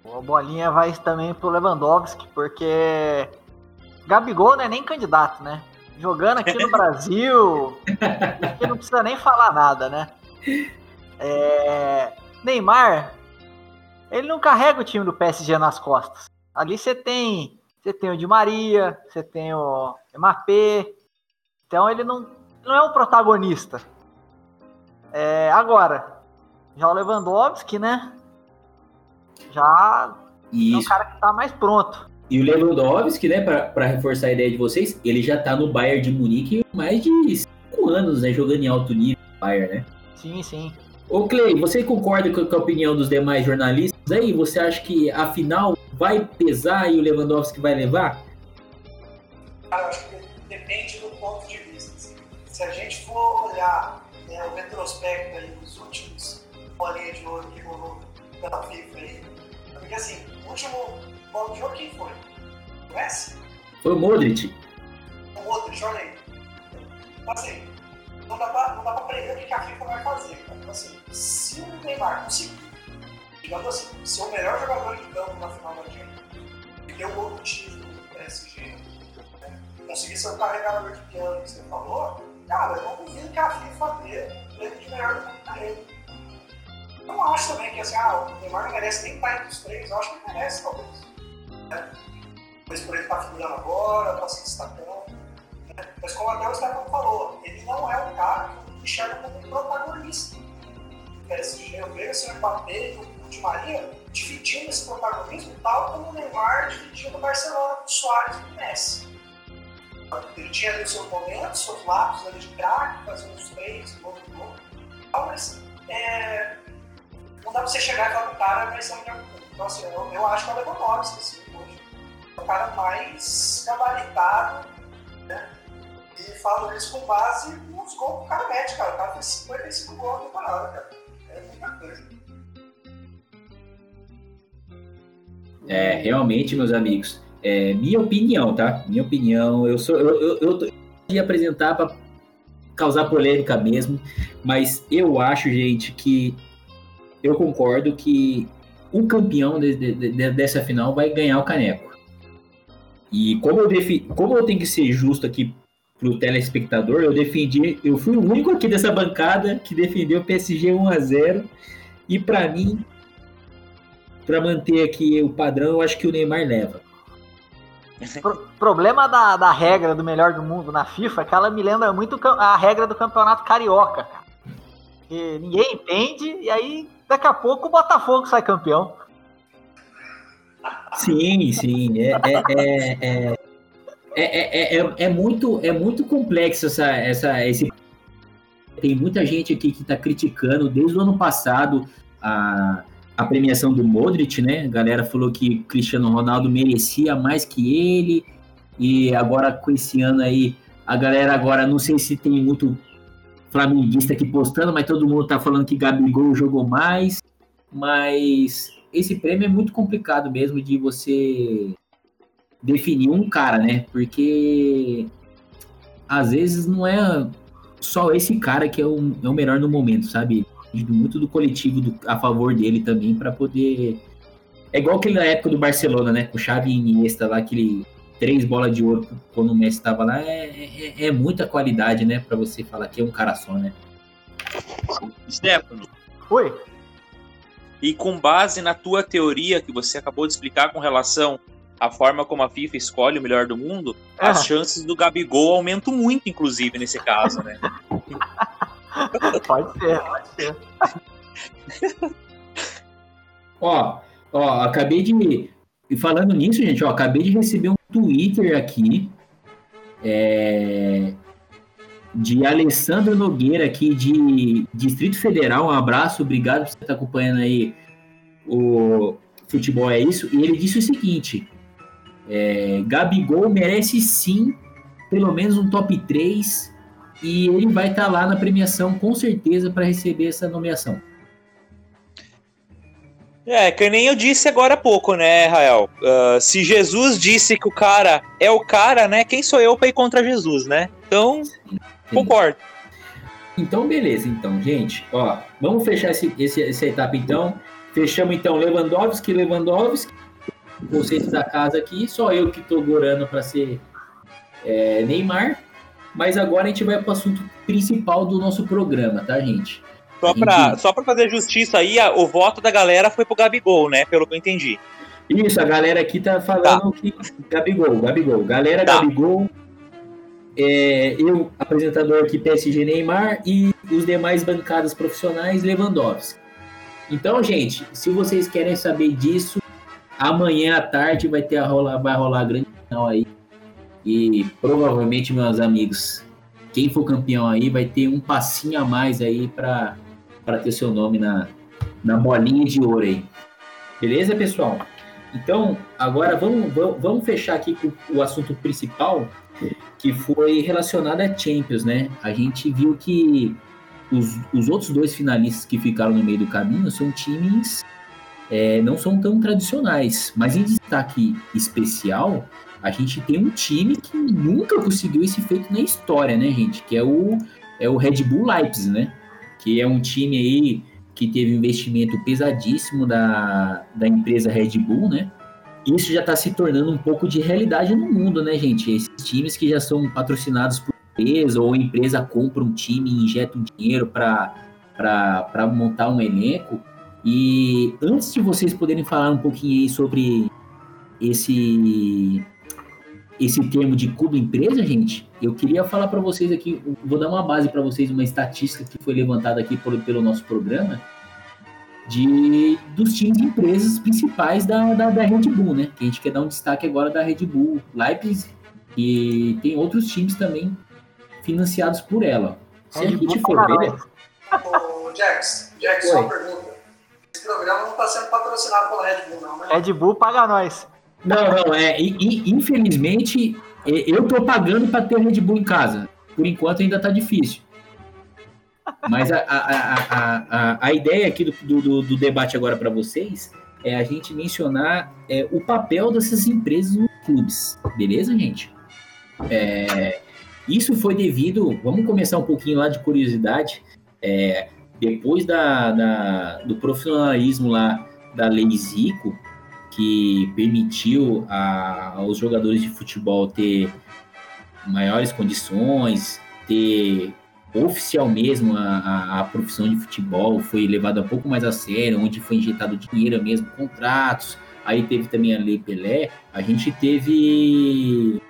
a bolinha vai também pro Lewandowski, porque Gabigol não é nem candidato, né? Jogando aqui no Brasil, que não precisa nem falar nada, né? É, Neymar, ele não carrega o time do PSG nas costas. Ali você tem, você tem o Di Maria, você tem o Mbappé, então ele não, não é um protagonista. É, agora, já o Lewandowski, né? Já é um Isso. cara que tá mais pronto. E o Lewandowski, né, para reforçar a ideia de vocês, ele já tá no Bayern de Munique há mais de cinco anos, né, jogando em alto nível no Bayern, né? Sim, sim. Ô Clay, você concorda com a opinião dos demais jornalistas aí? Você acha que a final vai pesar e o Lewandowski vai levar? Cara, eu acho que depende do ponto de vista. assim. Se a gente for olhar né, o retrospecto aí dos últimos bolinha de ouro que rolou pela FIFA aí, porque assim, o último bola de ouro quem foi? O Messi? Foi o Modric. O outro, olha aí. Então, assim, não dá pra, não dá pra prever o que a FIFA vai fazer. Então, assim, se o Neymar conseguir, digamos assim, ser o melhor jogador de campo na final da Champions, e ter um outro título do PSG, né, conseguir ser o carregador de piano que você falou, cara, eu não duvido que a FIFA dê o prêmio de melhor do mundo pra ele. Eu não acho também que assim, ah, o Neymar não merece nem estar entre os três, eu acho que merece, talvez. Né? Talvez por ele estar figurando agora, estar se destacando. né? Mas como até o Stefano falou, ele não é um cara que enxerga como um protagonista. O PSG, eu vejo o Mbappé e o Di Maria dividindo esse protagonismo, tal como o Neymar dividindo o Barcelona com o Soares e o Messi. Ele tinha ali os seus momentos, seus lápis ali de craque, fazendo os três, gol do gol. tal, Mas é, não dá pra você chegar e falar que o cara vai ser do mundo. Então, assim, eu, eu acho que é o Lewandowski, assim, hoje. É o cara mais gabaritado, né? E falo isso com base nos gols que o cara mete, cara. O cara fez 55 gols na temporada, cara. É muita coisa. É, realmente, meus amigos, é minha opinião, tá? Minha opinião, eu sou eu, eu, eu tô apresentar para causar polêmica mesmo, mas eu acho, gente, que eu concordo que o campeão de- de- de- dessa final vai ganhar o caneco. E como eu, defi, como eu tenho que ser justo aqui pro telespectador, eu defendi, eu fui o único aqui dessa bancada que defendeu o PSG 1 a 0 e para mim para manter aqui o padrão, eu acho que o Neymar leva. Pro, problema da, da regra do melhor do mundo na FIFA é que ela me lembra muito a regra do campeonato carioca, cara. Que ninguém entende, e aí daqui a pouco o Botafogo sai campeão. Sim, sim. É, é, é, é, é, é, muito, é muito complexo essa, essa, esse. Tem muita gente aqui que está criticando desde o ano passado a, a premiação do Modric, né? A galera falou que Cristiano Ronaldo merecia mais que ele. E agora com esse ano aí, a galera agora, não sei se tem muito flamenguista aqui postando, mas todo mundo tá falando que Gabigol jogou mais. Mas esse prêmio é muito complicado mesmo de você definir um cara, né? Porque às vezes não é só esse cara que é o, é o melhor no momento, sabe? Muito do coletivo do, a favor dele também para poder. É igual aquele na época do Barcelona, né? Com Xavi e Iniesta lá, aquele três bolas de ouro quando o Messi estava lá. É, é, é, muita qualidade, né? Para você falar que é um cara só, né? Stefano. Oi. E com base na tua teoria que você acabou de explicar com relação à forma como a FIFA escolhe o melhor do mundo, ah. as chances do Gabigol aumentam muito, inclusive, nesse caso, né? pode ser, pode ser. ó, ó, acabei de. Falando nisso, gente, ó, acabei de receber um Twitter aqui. É, de Alessandro Nogueira aqui de Distrito Federal. Um abraço, obrigado por você estar acompanhando aí o futebol é isso. E ele disse o seguinte: é, Gabigol merece sim pelo menos um top 3 e ele vai estar lá na premiação com certeza para receber essa nomeação. É, que nem eu disse agora há pouco, né, Rael? Uh, se Jesus disse que o cara é o cara, né? Quem sou eu para ir contra Jesus, né? Então, sim. Concordo. Então, beleza. Então, gente, ó, vamos fechar esse, esse, essa etapa então. Fechamos então Lewandowski, Lewandowski, vocês da casa aqui, só eu que tô gorando para ser é, Neymar. Mas agora a gente vai para o assunto principal do nosso programa, tá, gente? Só para só pra fazer justiça aí, o voto da galera foi pro Gabigol, né? Pelo que eu entendi. Isso, a galera aqui tá falando tá. que Gabigol, Gabigol. Galera, tá. Gabigol é, eu, apresentador aqui PSG Neymar e os demais bancadas profissionais Lewandowski. Então, gente, se vocês querem saber disso, amanhã à tarde vai ter a rola, vai rolar a grande final aí. E provavelmente, meus amigos, quem for campeão aí vai ter um passinho a mais aí para ter seu nome na, na bolinha de ouro aí. Beleza, pessoal? Então, agora vamos, vamos fechar aqui com o assunto principal, que foi relacionado a Champions, né? A gente viu que os, os outros dois finalistas que ficaram no meio do caminho são times é, não são tão tradicionais, mas em destaque especial, a gente tem um time que nunca conseguiu esse feito na história, né, gente? Que é o, é o Red Bull Leipzig, né? Que é um time aí que teve um investimento pesadíssimo da, da empresa Red Bull, né? isso já está se tornando um pouco de realidade no mundo, né, gente? Esses times que já são patrocinados por empresa ou a empresa compra um time e injeta um dinheiro para montar um elenco. E antes de vocês poderem falar um pouquinho aí sobre esse esse termo de clube empresa, gente, eu queria falar para vocês aqui, vou dar uma base para vocês, uma estatística que foi levantada aqui pelo, pelo nosso programa de dos times e empresas principais da, da, da, Red Bull, né? Que a gente quer dar um destaque agora da Red Bull Leipzig e tem outros times também financiados por ela. Se a gente for ver... Ô, Jax, Jax, só uma pergunta. Esse programa não está sendo patrocinado pela Red Bull, não, né? Red Bull paga nós. Não, não, é, infelizmente eu tô pagando para ter Red Bull em casa. Por enquanto ainda tá difícil. Mas a, a, a, a, ideia aqui do, do, do debate agora para vocês é a gente mencionar é, o papel dessas empresas nos clubes, beleza, gente? É, isso foi devido, vamos começar um pouquinho lá de curiosidade, é, depois da, da, do profissionalismo lá da Lei Zico, que permitiu a, aos jogadores de futebol ter maiores condições, ter oficial mesmo a, a, a, profissão de futebol foi levada um pouco mais a sério, onde foi injetado dinheiro mesmo, contratos, aí teve também a Lei Pelé, a gente teve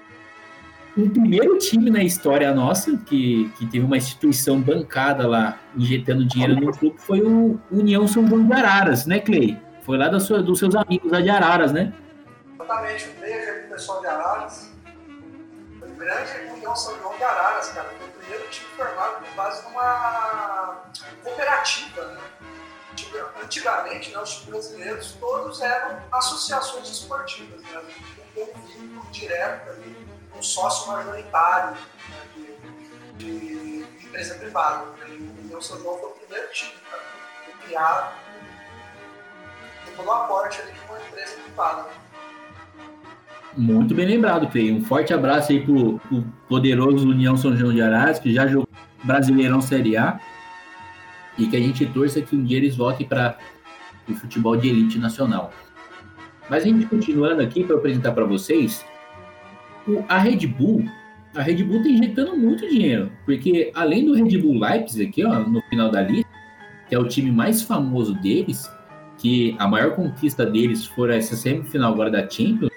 um primeiro time na história nossa que, que teve uma instituição bancada lá, injetando dinheiro no clube, foi o União São João de Araras, né, Clay? Foi lá sua, dos seus amigos lá de Araras, né? Exatamente, um beijo pro pessoal de Araras. Foi grande União São João de Araras, cara. Foi o primeiro time formado com base numa cooperativa, né? Antigamente, né, os times brasileiros todos eram associações esportivas, né? Um vínculo direto ali um sócio majoritário né, de, de, empresa privada. Né? E o São João foi o primeiro time cara, criado o aporte ali de uma empresa privada. Muito bem lembrado, Clay. Um forte abraço aí pro, pro poderoso União São João de Arás, que já jogou Brasileirão Série A. E que a gente torça que um dia eles voltem para o futebol de elite nacional. Mas a gente continuando aqui para apresentar para vocês a Red Bull, a Red Bull está injetando muito dinheiro, porque além do Red Bull Leipzig aqui, ó, no final da lista, que é o time mais famoso deles, que a maior conquista deles foi essa semifinal agora da Champions,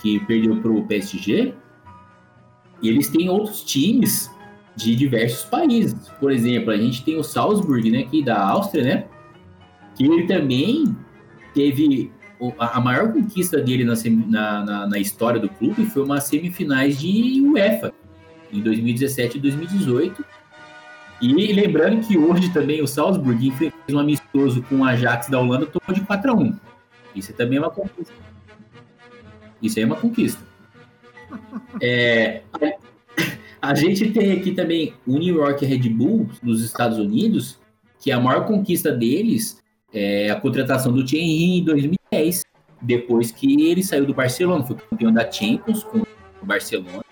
que perdeu para o PSG, e eles têm outros times de diversos países. Por exemplo, a gente tem o Salzburg, né, aqui da Áustria, né, que ele também teve a maior conquista dele na, na, na, história do clube foi uma semifinais de UEFA em 2017 e 2018. E lembrando que hoje também o Salzburg fez um amistoso com o Ajax da Holanda, tomou de 4 a 1 Isso também é uma conquista. Isso aí é uma conquista. É, a gente tem aqui também o New York Red Bull nos Estados Unidos, que a maior conquista deles é a contratação do Thierry em 2010, depois que ele saiu do Barcelona, foi campeão da Champions com o Barcelona.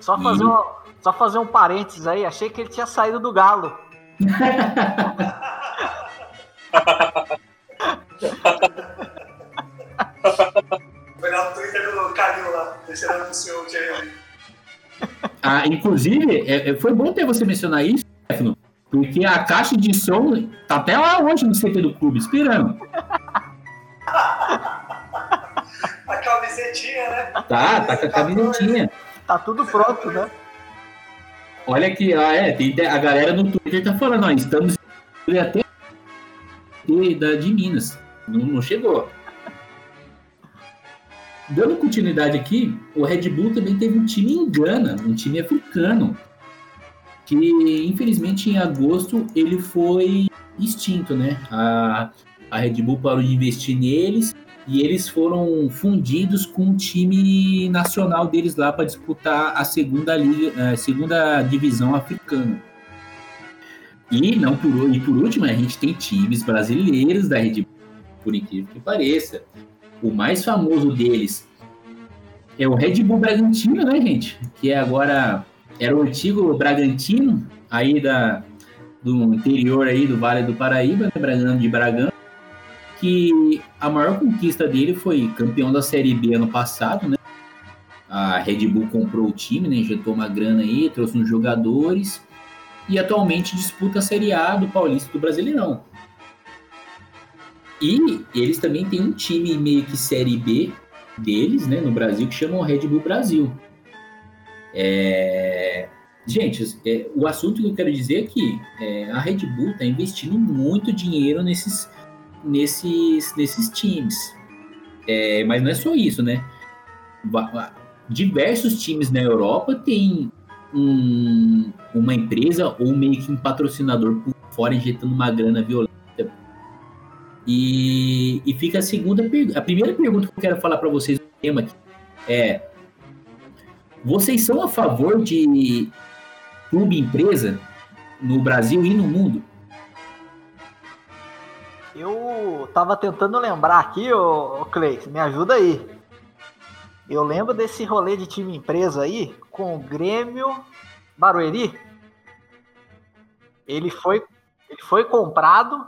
Só fazer, e... um, só fazer um parênteses aí, achei que ele tinha saído do Galo. Foi lá no Twitter do Calil lá, esse era o senhor Thierry. Ah, inclusive, é, é, foi bom ter você mencionar isso, Stefano, porque a caixa de som tá até lá hoje no CT do clube, esperando. a camisetinha, né? Tá, tá com a camisetinha. Tá tudo pronto, né? Olha aqui, ah, é, tem, a galera no Twitter tá falando, ó, estamos até da, de Minas. Não, não chegou. Dando continuidade aqui, o Red Bull também teve um time em Gana, um time africano, que infelizmente em agosto ele foi extinto, né? A, a Red Bull parou de investir neles e eles foram fundidos com o time nacional deles lá para disputar a segunda liga, a segunda divisão africana. E não por e por último a gente tem times brasileiros da Red Bull, por incrível que pareça. O mais famoso deles é o Red Bull Bragantino, né, gente? Que é agora era o antigo Bragantino, aí da, do interior aí do Vale do Paraíba, né, de Bragança, que a maior conquista dele foi campeão da Série B ano passado, né? A Red Bull comprou o time, né? Injetou uma grana aí, trouxe uns jogadores e atualmente disputa a Série A do Paulista do Brasileirão. E eles também têm um time meio que Série B deles, né, no Brasil, que chama o Red Bull Brasil. É... Gente, é, o assunto que eu quero dizer é que é, a Red Bull está investindo muito dinheiro nesses, nesses, nesses times. É, mas não é só isso, né? Diversos times na Europa têm um, uma empresa ou meio que um patrocinador por fora injetando uma grana violenta. E, e fica a segunda pergunta. A primeira pergunta que eu quero falar para vocês no tema aqui é vocês são a favor de clube empresa no Brasil e no mundo? Eu tava tentando lembrar aqui, ô, ô me ajuda aí. Eu lembro desse rolê de time empresa aí com o Grêmio Barueri. Ele foi, ele foi comprado,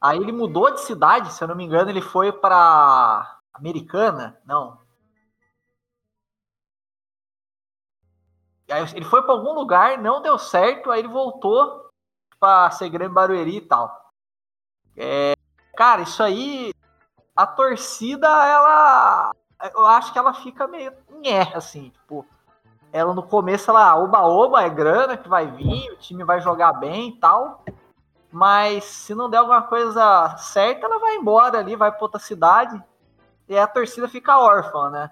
aí ele mudou de cidade, se eu não me engano, ele foi para Americana, não, Aí ele foi para algum lugar, não deu certo, aí ele voltou para ser Grêmio Barueri e tal. É, cara, isso aí a torcida, ela. Eu acho que ela fica meio nhé, assim, tipo. Ela no começo, ela oba-oba, é grana que vai vir, o time vai jogar bem e tal. Mas se não der alguma coisa certa, ela vai embora ali, vai para outra cidade. E a torcida fica órfã, né?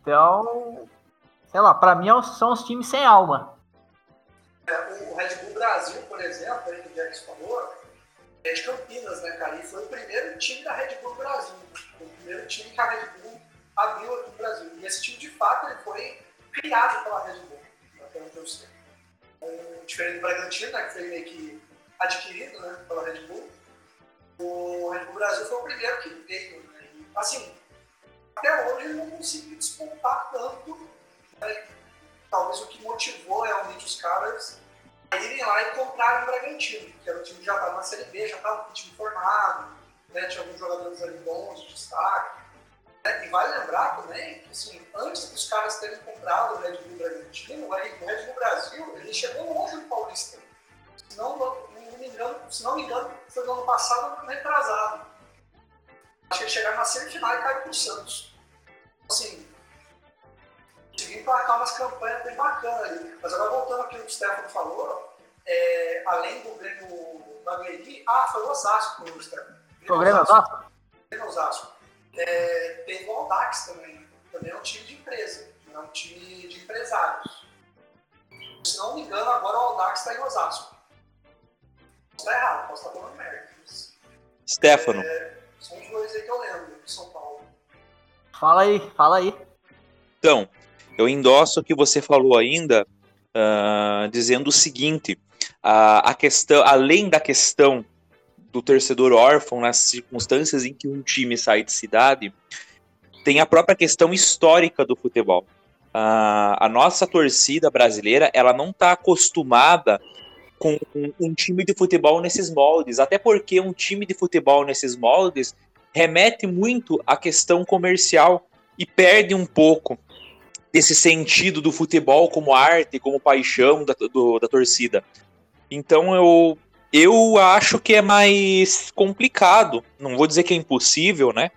Então, sei lá, para mim é são os times sem alma. É, o Red Bull Brasil, por exemplo, que o Jackson falou, é de Campinas, né, cara? E foi o primeiro time da Red Bull Brasil. Foi o primeiro time que a Red Bull abriu aqui no Brasil. E esse time, de fato, ele foi criado pela Red Bull, até onde eu sei. Um, diferente do Bragantino, né, que foi meio que adquirido né, pela Red Bull, o Red Bull Brasil foi o primeiro que veio. Né? E, assim, até hoje ele não conseguiu despontar tanto. Né? Talvez o que motivou realmente os caras a irem lá e comprarem o Bragantino, que era um time que já estava na Série B, já estava com o time formado, né? tinha alguns jogadores ali bons, de destaque. Né? E vale lembrar também que, assim, antes dos caras terem comprado o Red Bull Bragantino, o Red Bull Brasil ele chegou longe do Paulista. Se não, não me engano, se não me engano, foi no ano passado, retrasado. Acho que eles chegaram na semifinal e caíram pro Santos. Assim, consegui emplacar umas campanhas bem bacanas ali. Mas agora voltando aqui no que o Stefano falou, é, além do Grêmio Bagueri, ah, foi o Osasco, o Stefano. Foi o Grêmio Osasco? Grêmio Osasco. É, teve o Aldax também. Também é um time de empresa, é um time de empresários. Se não me engano, agora o Aldax está em Osasco. Posso estar errado, posso estar falando merda. Stefano. É, são os dois aí que eu lembro de São Paulo. Fala aí, fala aí. Então, eu endosso o que você falou ainda, uh, dizendo o seguinte: a, a questão, além da questão do torcedor órfão nas circunstâncias em que um time sai de cidade, tem a própria questão histórica do futebol. Uh, a nossa torcida brasileira ela não está acostumada com um time de futebol nesses moldes, até porque um time de futebol nesses moldes remete muito à questão comercial e perde um pouco desse sentido do futebol como arte, como paixão da, do, da torcida. Então eu, eu acho que é mais complicado, não vou dizer que é impossível, né?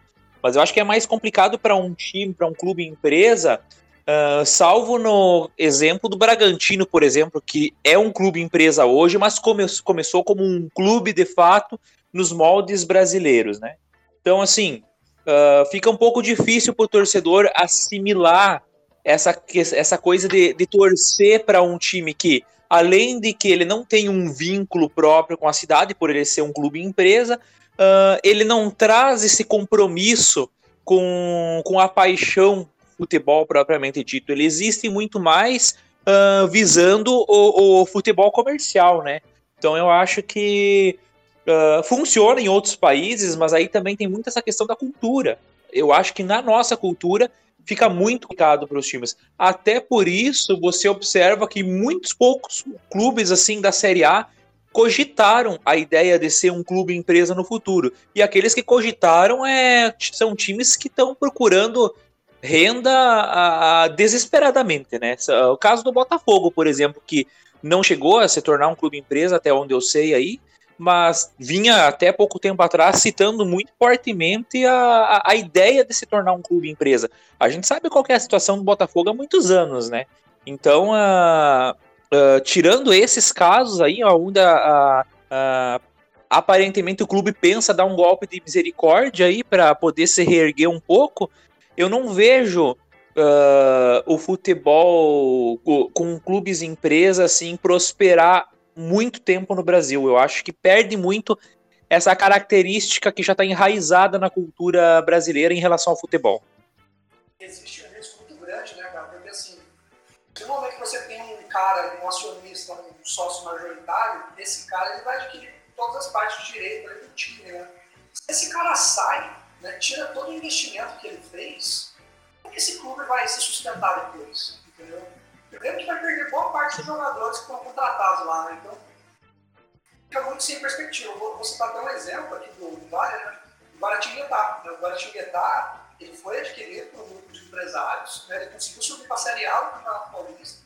Mas eu acho que é mais complicado para um time, para um clube empresa, Uh, salvo no exemplo do Bragantino, por exemplo, que é um clube empresa hoje, mas come começou como um clube de fato nos moldes brasileiros, né? Então, assim, uh, fica um pouco difícil para o torcedor assimilar essa, essa coisa de, de torcer para um time que, além de que ele não tem um vínculo próprio com a cidade, por ele ser um clube empresa, uh, ele não traz esse compromisso com, com a paixão futebol propriamente dito. Ele existe muito mais uh, visando o, o, futebol comercial, né? Então eu acho que uh, funciona em outros países, mas aí também tem muito essa questão da cultura. Eu acho que na nossa cultura fica muito complicado para os times. Até por isso você observa que muitos poucos clubes assim da Série A cogitaram a ideia de ser um clube empresa no futuro. E aqueles que cogitaram é, são times que estão procurando renda a, a, desesperadamente, né? O caso do Botafogo, por exemplo, que não chegou a se tornar um clube empresa, até onde eu sei aí, mas vinha até pouco tempo atrás citando muito fortemente a, a, ideia de se tornar um clube empresa. A gente sabe qual é a situação do Botafogo há muitos anos, né? Então, uh, uh, tirando esses casos aí, onde aparentemente o clube pensa dar um golpe de misericórdia aí para poder se reerguer um pouco, eu não vejo uh, o futebol com clubes e empresas assim prosperar muito tempo no Brasil. Eu acho que perde muito essa característica que já está enraizada na cultura brasileira em relação ao futebol. Existe um risco muito grande, né, cara? Porque assim, no momento que você tem um cara, um acionista, um sócio majoritário, esse cara ele vai adquirir todas as partes de direito do time, né? Se esse cara sai né, tira todo o investimento que ele fez, como que esse clube vai se sustentar depois? Entendeu? Primeiro que vai perder boa parte dos jogadores que estão contratados lá, né? Então, fica muito sem perspectiva. Vou, vou citar até um exemplo aqui do, do Vale, né? O Guaratinguetá. Né? O Guaratinguetá, ele foi adquirido por um grupo de empresários, né? ele conseguiu subir para a Série A do Campeonato Paulista.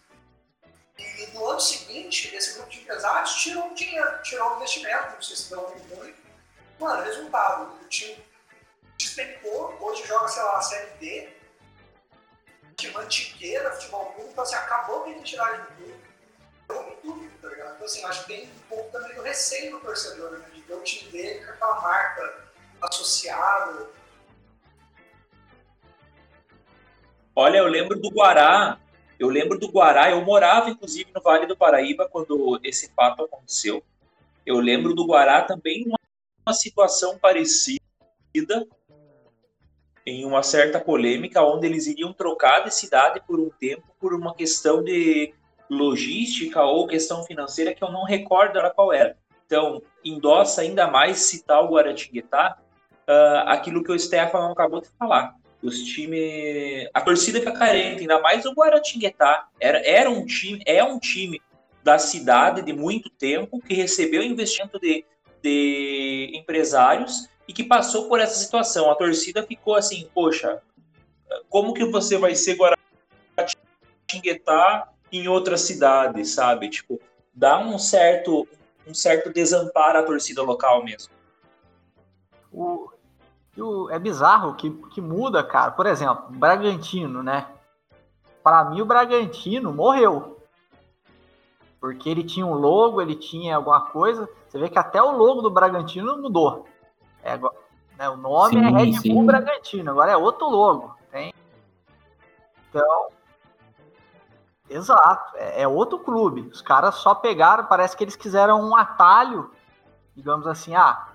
E no ano seguinte, esse grupo de empresários tirou o dinheiro, tirou o investimento, não sei se deu muito. Mano, resultado, o time despencou, hoje joga, sei lá, a Série D, de mantiqueira, futebol público, então assim, acabou com a identidade do clube. Derrubou tudo, tá ligado? Então assim, acho que tem um pouco também do receio do torcedor, né? De ver o time dele com aquela marca associada. Olha, eu lembro do Guará, eu lembro do Guará, eu morava inclusive no Vale do Paraíba quando esse fato aconteceu. Eu lembro do Guará também uma situação parecida, em uma certa polêmica, onde eles iriam trocar de cidade por um tempo por uma questão de logística ou questão financeira que eu não recordo era qual era. Então, endossa ainda mais citar o Guaratinguetá, uh, aquilo que o Stefano acabou de falar. Os times. A torcida fica carente, ainda mais o Guaratinguetá. Era, era um time, é um time da cidade de muito tempo que recebeu investimento de, de empresários e que passou por essa situação. A torcida ficou assim, poxa, como que você vai ser Guaratinguetá em outra cidade, sabe? Tipo, dá um certo um certo desamparo à torcida local mesmo. O, o, é bizarro que, que muda, cara. Por exemplo, Bragantino, né? Para mim, o Bragantino morreu. Porque ele tinha um logo, ele tinha alguma coisa. Você vê que até o logo do Bragantino mudou. É, né, o nome é sim, é Red Bull sim. Bragantino, agora é outro logo. Tem... Então, exato, é, é, outro clube. Os caras só pegaram, parece que eles quiseram um atalho, digamos assim, ah,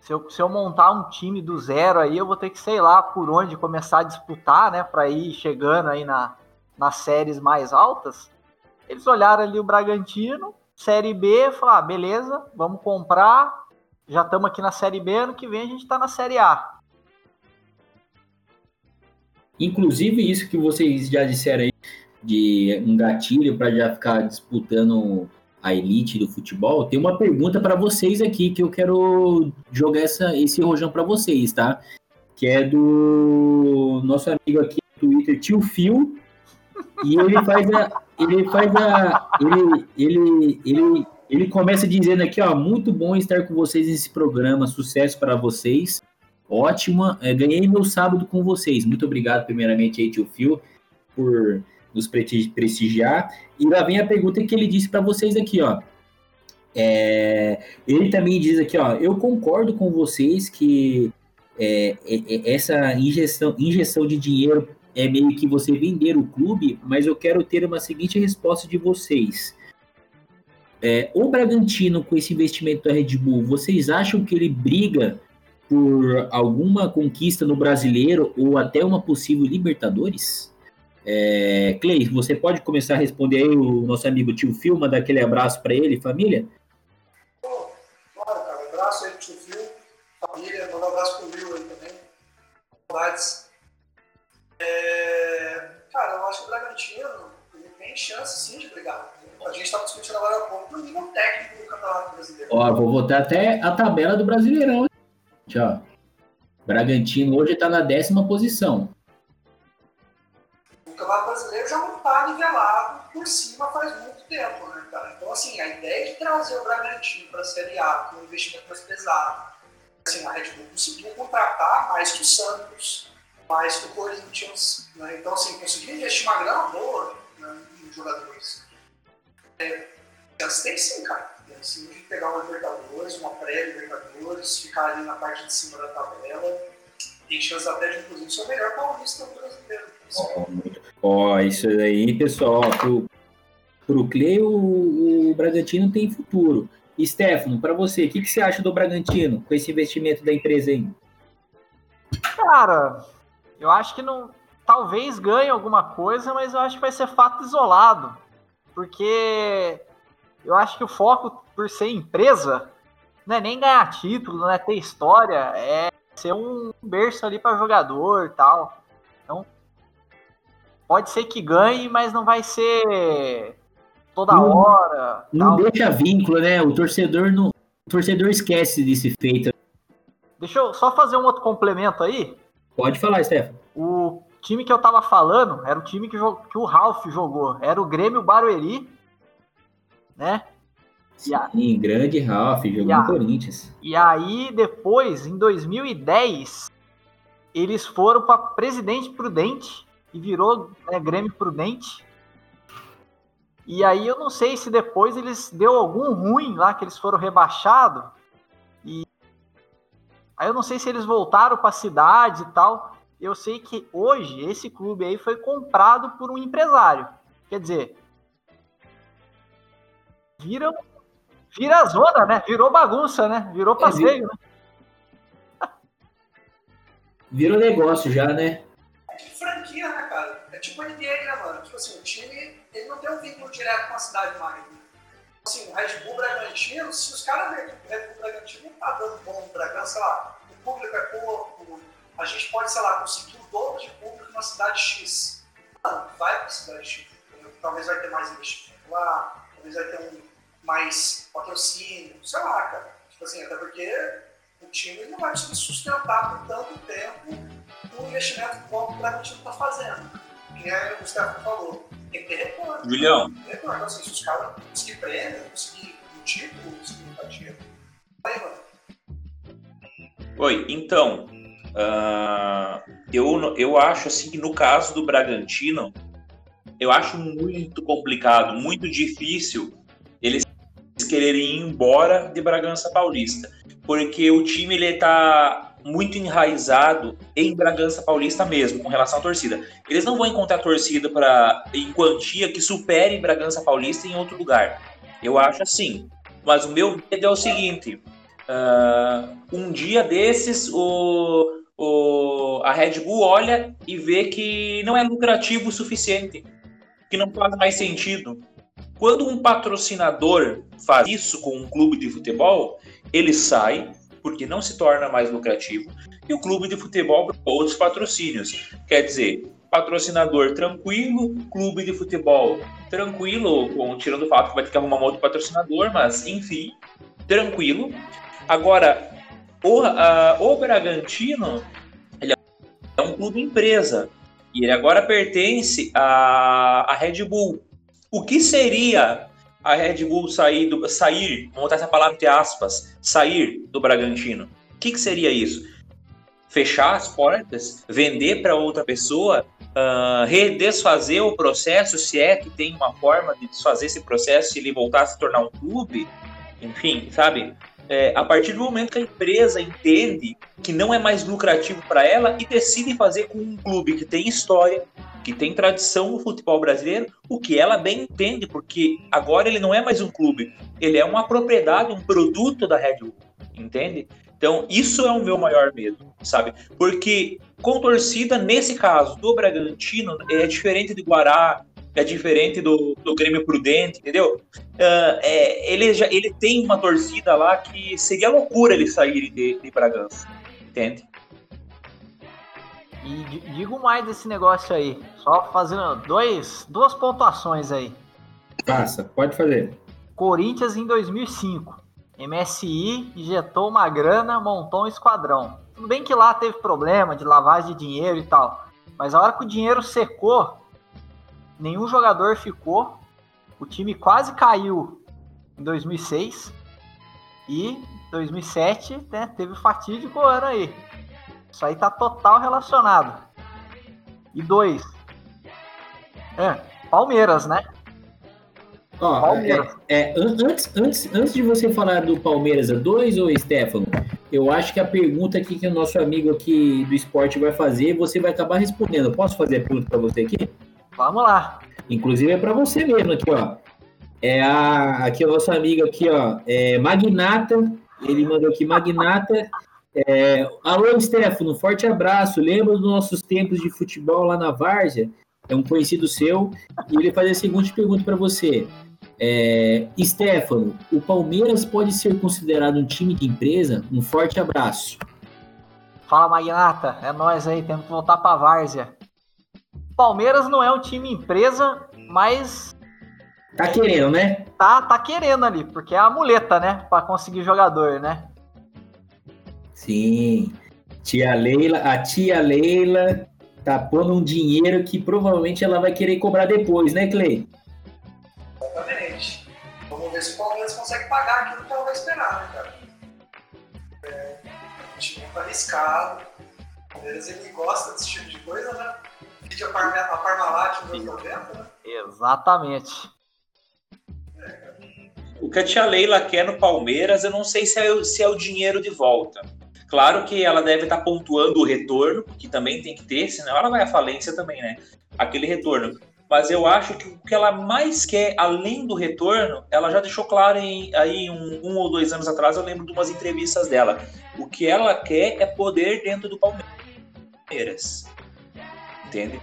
se eu, se eu montar um time do zero aí, eu vou ter que, sei lá, por onde começar a disputar, né, para ir chegando aí na, nas séries mais altas. Eles olharam ali o Bragantino, Série B, falaram, ah, beleza, vamos comprar, já estamos aqui na Série B, ano que vem a gente está na Série A. Inclusive, isso que vocês já disseram aí, de um gatilho para já ficar disputando a elite do futebol, tem uma pergunta para vocês aqui que eu quero jogar essa, esse rojão para vocês, tá? Que é do nosso amigo aqui no Twitter, Tio Phil, e ele faz a. Ele faz a. Ele, ele, ele, ele começa dizendo aqui, ó, muito bom estar com vocês nesse programa, sucesso para vocês. Ótima, é, ganhei meu sábado com vocês. Muito obrigado, primeiramente, aí, tio Phil, por nos prestigiar. E lá vem a pergunta que ele disse para vocês aqui, ó. É, ele também diz aqui, ó, eu concordo com vocês que é, é, é, essa injeção, injeção de dinheiro é meio que você vender o clube, mas eu quero ter uma seguinte resposta de vocês. É, o Bragantino, com esse investimento da Red Bull, vocês acham que ele briga por alguma conquista no brasileiro ou até uma possível Libertadores? É, Clay, você pode começar a responder aí o nosso amigo tio Phil, mandar aquele abraço para ele, família? Pô, claro, cara, um abraço aí pro tio Phil, família, manda um abraço pro Will aí também. Saudades. É, cara, eu acho que o Bragantino ele tem chance sim de brigar. A gente estava discutindo agora há pouco no nível técnico do Campeonato Brasileiro. Ó, vou botar até a tabela do Brasileirão. Tchau. Bragantino hoje está na décima posição. Campeonato Brasileiro já não está nivelado por cima faz muito tempo, né, cara? Então, assim, a ideia de trazer o Bragantino para a Série A com um investimento mais pesado, assim, a Red Bull conseguiu contratar mais que o Santos, mais que o Corinthians, né? Então, assim, conseguiu investir uma grana boa né, em jogadores. É, tem sim, cara. Tem sim de pegar uma Libertadores, uma pré-Libertadores, ficar ali na parte de cima da tabela. Tem chance até de, inclusive, ser o melhor paulista brasileiro. Muito Ó, isso aí, pessoal, pro, pro Cleo, o, o Bragantino tem futuro. Stefano, para você, o que, que você acha do Bragantino com esse investimento da empresa aí? Cara, eu acho que não. Talvez ganhe alguma coisa, mas eu acho que vai ser fato isolado. Porque eu acho que o foco, por ser empresa, não é nem ganhar título, não é ter história, é ser um berço ali para jogador e tal. Então, pode ser que ganhe, mas não vai ser toda não, hora. Não tal. deixa vínculo, né? O torcedor não, o torcedor esquece desse feito. Deixa eu só fazer um outro complemento aí. Pode falar, Stefano. O time que eu tava falando era o time que, que o Ralph jogou. Era o Grêmio Barueri, né? Sim, a... grande Ralph, jogou no Corinthians. E aí, depois, em 2010, eles foram para Presidente Prudente e virou né, Grêmio Prudente. E aí eu não sei se depois eles deu algum ruim lá que eles foram rebaixados. E aí eu não sei se eles voltaram para a cidade e tal. Eu sei que hoje esse clube aí foi comprado por um empresário. Quer dizer, vira vira zona, né? Virou bagunça, né? Virou é, passeio, é, né? Virou negócio já, né? É franquia, né, cara? É tipo a NBA, né, mano? Tipo assim, o time ele não tem um vínculo direto com a cidade mais. Né? Assim, o Red Bull Bragantino, se os caras verem que o Red Bull Bragantino não tá dando bom no Bragança, sei lá, o público é pouco, a gente pode, sei lá, conseguir o dobro de público na cidade X. Não, vai pra cidade X. Talvez vai ter mais investimento lá, talvez vai ter um mais patrocínio, sei lá, cara. Tipo assim, até porque o time não vai conseguir sustentar por tanto tempo o investimento que o Bragantino está fazendo. Que é o Gustavo falou. Tem que ter retorno. Julião. Tem retorno. Então, assim, se os caras conseguirem prêmio, conseguir um título, conseguir um dinheiro. Aí, mano. Oi, então, uh, eu, eu acho assim que no caso do Bragantino, eu acho muito complicado, muito difícil eles quererem ir embora de Bragança Paulista, porque o time ele está muito enraizado em Bragança Paulista mesmo, com relação à torcida. Eles não vão encontrar torcida para em quantia que supere Bragança Paulista em outro lugar. Eu acho assim. Mas o meu medo é o seguinte: uh, um dia desses o, o, a Red Bull olha e vê que não é lucrativo o suficiente, que não faz mais sentido. Quando um patrocinador faz isso com um clube de futebol, ele sai porque não se torna mais lucrativo e o clube de futebol outros patrocínios. Quer dizer, patrocinador tranquilo, clube de futebol tranquilo, com, tirando o fato que vai ter que arrumar um outro patrocinador, mas enfim, tranquilo. Agora, o, uh, o Bragantino ele é um clube empresa e ele agora pertence à, à Red Bull. O que seria a Red Bull sair, do, sair vamos botar essa palavra entre aspas, sair do Bragantino? O que, que seria isso? Fechar as portas, vender para outra pessoa, uh, redesfazer o processo, se é que tem uma forma de desfazer esse processo, se ele voltar a se tornar um clube, enfim, sabe? É, a partir do momento que a empresa entende que não é mais lucrativo para ela e decide fazer com um clube que tem história, que tem tradição no futebol brasileiro, o que ela bem entende, porque agora ele não é mais um clube, ele é uma propriedade, um produto da Red Bull, entende? Então, isso é o meu maior medo, sabe? Porque com torcida, nesse caso do Bragantino, é diferente de Guará, é diferente do, do Grêmio Prudente, entendeu? Uh, é, ele, já, ele tem uma torcida lá que seria loucura ele sair de, de Bragança, entende? E digo mais desse negócio aí, só fazendo dois, duas pontuações aí. Passa, pode fazer. Corinthians em 2005. MSI injetou uma grana, montou um esquadrão. Tudo bem que lá teve problema de lavagem de dinheiro e tal, mas a hora que o dinheiro secou, nenhum jogador ficou. O time quase caiu em 2006 e 2007 né, teve o fatídico ano aí. Isso aí tá total relacionado. E dois. É, Palmeiras, né? Ó, Palmeiras. É, é, antes, antes, antes de você falar do Palmeiras a dois, ou Stefano, eu acho que a pergunta aqui que o nosso amigo aqui do esporte vai fazer, você vai acabar respondendo. Posso fazer a pergunta para você aqui? Vamos lá. Inclusive é para você mesmo aqui, ó. É a, aqui o nosso amigo aqui, ó, é Magnata. Ele mandou aqui Magnata. É, alô, Stefano, forte abraço. Lembra dos nossos tempos de futebol lá na Várzea? É um conhecido seu. E ele faz a seguinte pergunta para você. É, Stefano, o Palmeiras pode ser considerado um time de empresa? Um forte abraço. Fala, Magnata. É nós aí, temos que voltar para Várzea. Palmeiras não é um time empresa, mas. Tá querendo, né? Tá, tá querendo ali, porque é a muleta, né? Pra conseguir jogador, né? Sim. Tia Leila, a tia Leila tá pondo um dinheiro que provavelmente ela vai querer cobrar depois, né, Clay? Exatamente. Vamos ver se o Palmeiras consegue pagar aquilo que ela vai esperar, né, cara? É, um time muito arriscado. Palmeiras ele gosta desse tipo de coisa, né? Vídeo a, Parma, a Parmalat nos 90, né? Exatamente. O que a tia Leila quer no Palmeiras, eu não sei se é, se é o dinheiro de volta. Claro que ela deve estar pontuando o retorno, que também tem que ter, senão ela vai à falência também, né? Aquele retorno. Mas eu acho que o que ela mais quer, além do retorno, ela já deixou claro em, aí um, um ou dois anos atrás, eu lembro de umas entrevistas dela. O que ela quer é poder dentro do Palmeiras. Entende?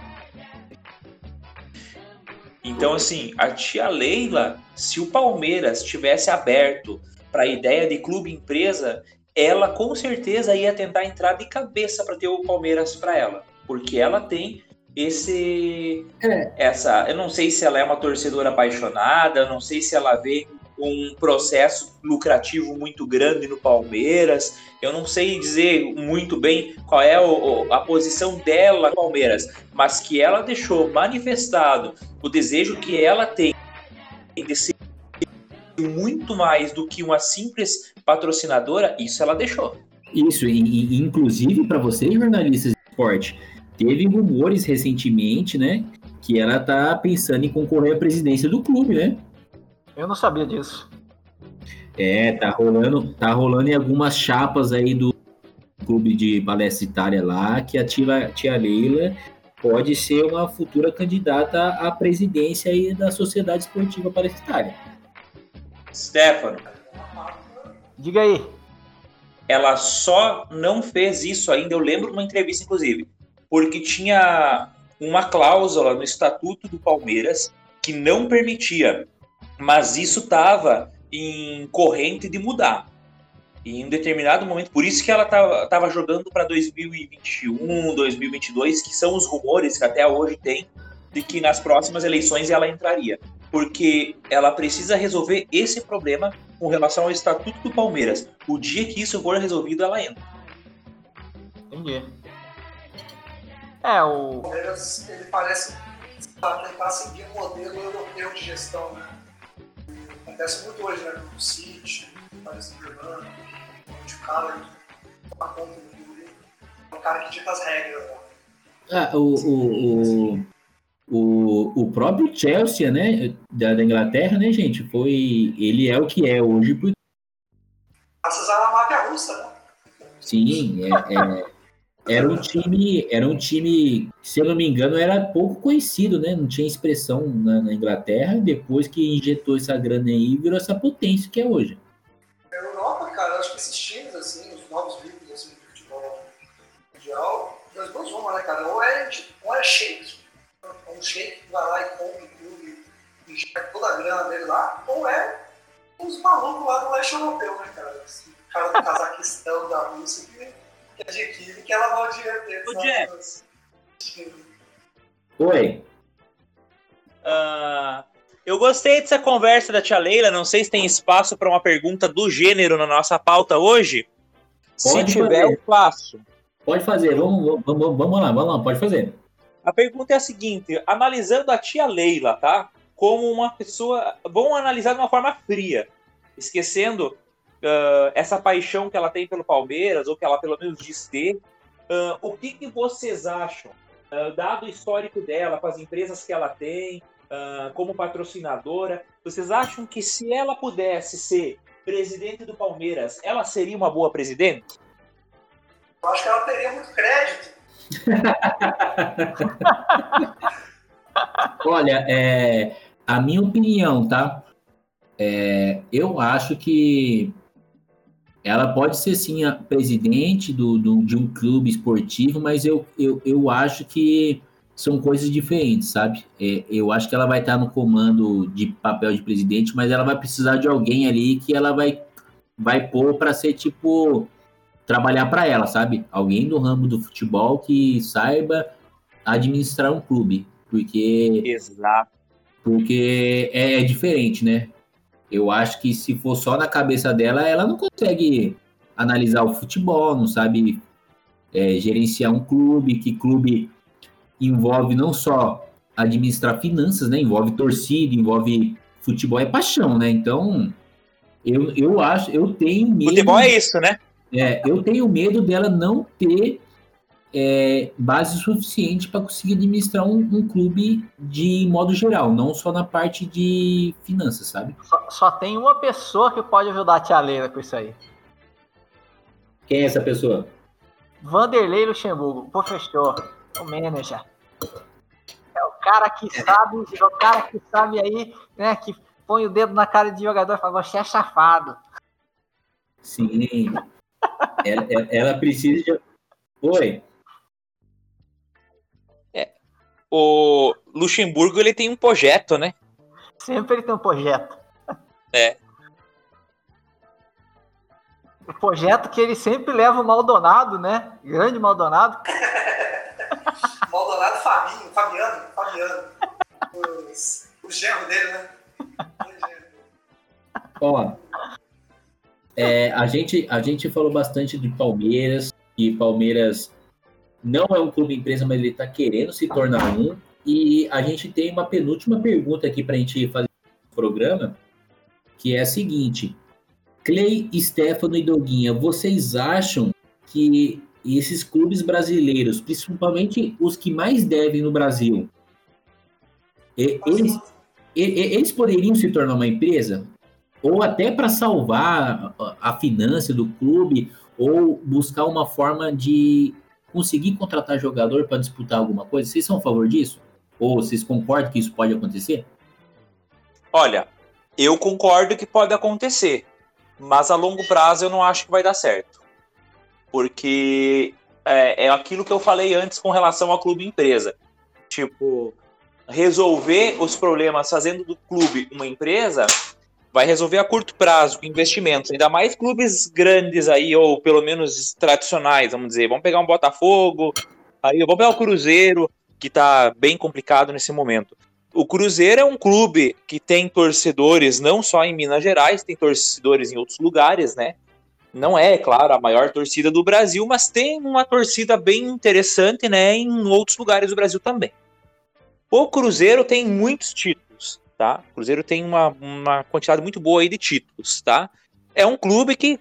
Então, assim, a tia Leila, se o Palmeiras tivesse aberto para a ideia de clube empresa, ela com certeza ia tentar entrar de cabeça para ter o Palmeiras para ela, porque ela tem esse é. essa, eu não sei se ela é uma torcedora apaixonada, eu não sei se ela vê um processo lucrativo muito grande no Palmeiras. Eu não sei dizer muito bem qual é a posição dela no Palmeiras, mas que ela deixou manifestado o desejo que ela tem de ser muito mais do que uma simples patrocinadora, isso ela deixou. Isso, e, e inclusive para vocês jornalistas de esporte, teve rumores recentemente, né, que ela tá pensando em concorrer à presidência do clube, né? Eu não sabia disso. É, tá rolando, tá rolando em algumas chapas aí do clube de palestra lá, que a tia, tia Leila pode ser uma futura candidata à presidência aí da Sociedade Esportiva Palestra Stefano. Diga aí. Ela só não fez isso ainda, eu lembro de uma entrevista, inclusive, porque tinha uma cláusula no Estatuto do Palmeiras que não permitia, mas isso estava em corrente de mudar. E em um determinado momento, por isso que ela estava jogando para 2021, 2022, que são os rumores que até hoje tem de que nas próximas eleições ela entraria porque ela precisa resolver esse problema com relação ao estatuto do Palmeiras. O dia que isso for resolvido, ela entra. Entendi. É, o. O Palmeiras, ele parece tentar seguir um modelo europeu de gestão, né? Acontece muito hoje, né? No City, no Paris Saint-Germain, o cara toma conta do clube, é o cara que dita as regras. Né? Ah, o, o, o, o, o próprio Chelsea, né, da, Inglaterra, né, gente, foi, ele é o que é hoje. Graças à máfia russa, né? Sim, é, é, era um time, era um time, se eu não me engano, era pouco conhecido, né, não tinha expressão na, na Inglaterra, depois que injetou essa grana aí, virou essa potência que é hoje. Na Europa, cara, acho que esses times, assim, os novos vínculos, assim, do futebol mundial, das duas né, cara, ou é, ou é um shake que vai lá e compra o clube e gera toda a grana dele lá, ou é uns malucos lá do leste europeu, né, cara? Esse cara do Cazaquistão, da Rússia, que adquire, que ela vai o dinheiro dele. O Jeff. Oi. Uh, eu gostei dessa conversa da tia Leila. Não sei se tem espaço para uma pergunta do gênero na nossa pauta hoje. Pode se tiver, fazer. eu faço. Pode fazer, vamos, vamos, vamos lá, vamos lá, pode fazer. A pergunta é a seguinte: analisando a tia Leila, tá? Como uma pessoa. Vamos analisar de uma forma fria, esquecendo uh, essa paixão que ela tem pelo Palmeiras, ou que ela pelo menos diz ter. Uh, o que, que vocês acham, uh, dado o histórico dela, com as empresas que ela tem, como patrocinadora, vocês acham que se ela pudesse ser presidente do Palmeiras, ela seria uma boa presidente? Eu acho que ela teria muito crédito Olha, é, a minha opinião, tá? É, eu acho que ela pode ser sim a presidente do, do, de um clube esportivo, mas eu, eu, eu acho que são coisas diferentes, sabe? É, eu acho que ela vai estar no comando de papel de presidente, mas ela vai precisar de alguém ali que ela vai, vai pôr para ser tipo trabalhar para ela, sabe? Alguém do ramo do futebol que saiba administrar um clube, porque Exato. Porque é, é diferente, né? Eu acho que se for só na cabeça dela, ela não consegue analisar o futebol, não sabe é, gerenciar um clube, que clube envolve não só administrar finanças, né? Envolve torcida, envolve futebol, é paixão, né? Então, eu, eu acho, eu tenho medo. Futebol é isso, né? É, eu tenho medo dela não ter é, base suficiente para conseguir administrar um, um, clube de modo geral, não só na parte de finanças, sabe? Só, só tem uma pessoa que pode ajudar a tia Leila com isso aí. Quem é essa pessoa? Vanderlei Luxemburgo, professor, o manager. É o cara que sabe, é o cara que sabe aí, né, que põe o dedo na cara de jogador e fala, você é chafado. Sim. ela, ela precisa de... Oi. O Luxemburgo ele tem um projeto, né? Sempre ele tem um projeto. É. O projeto que ele sempre leva o Maldonado, né? Grande Maldonado. Maldonado Fabinho, Fabiano, Fabiano. Os, o genro dele, né? Ó, é, a, gente, a gente falou bastante de Palmeiras, e Palmeiras não é um clube empresa, mas ele está querendo se tornar um. E a gente tem uma penúltima pergunta aqui para a gente fazer no programa, que é a seguinte: Clay, Stefano e Doguinha, vocês acham que esses clubes brasileiros, principalmente os que mais devem no Brasil, eles, eles poderiam se tornar uma empresa? Ou até para salvar a finança do clube, ou buscar uma forma de conseguir contratar jogador para disputar alguma coisa? Vocês são a favor disso? Ou vocês concordam que isso pode acontecer? Olha, eu concordo que pode acontecer, mas a longo prazo eu não acho que vai dar certo. Porque é, é aquilo que eu falei antes com relação ao clube empresa. Tipo, resolver os problemas fazendo do clube uma empresa vai resolver a curto prazo, com investimentos, ainda mais clubes grandes aí, ou pelo menos tradicionais, vamos dizer. Vamos pegar um Botafogo, aí vamos pegar o Cruzeiro, que está bem complicado nesse momento. O Cruzeiro é um clube que tem torcedores não só em Minas Gerais, tem torcedores em outros lugares, né? Não é, claro, a maior torcida do Brasil, mas tem uma torcida bem interessante, né, em outros lugares do Brasil também. O Cruzeiro tem muitos títulos tá? O Cruzeiro tem uma, uma quantidade muito boa aí de títulos, tá? É um clube que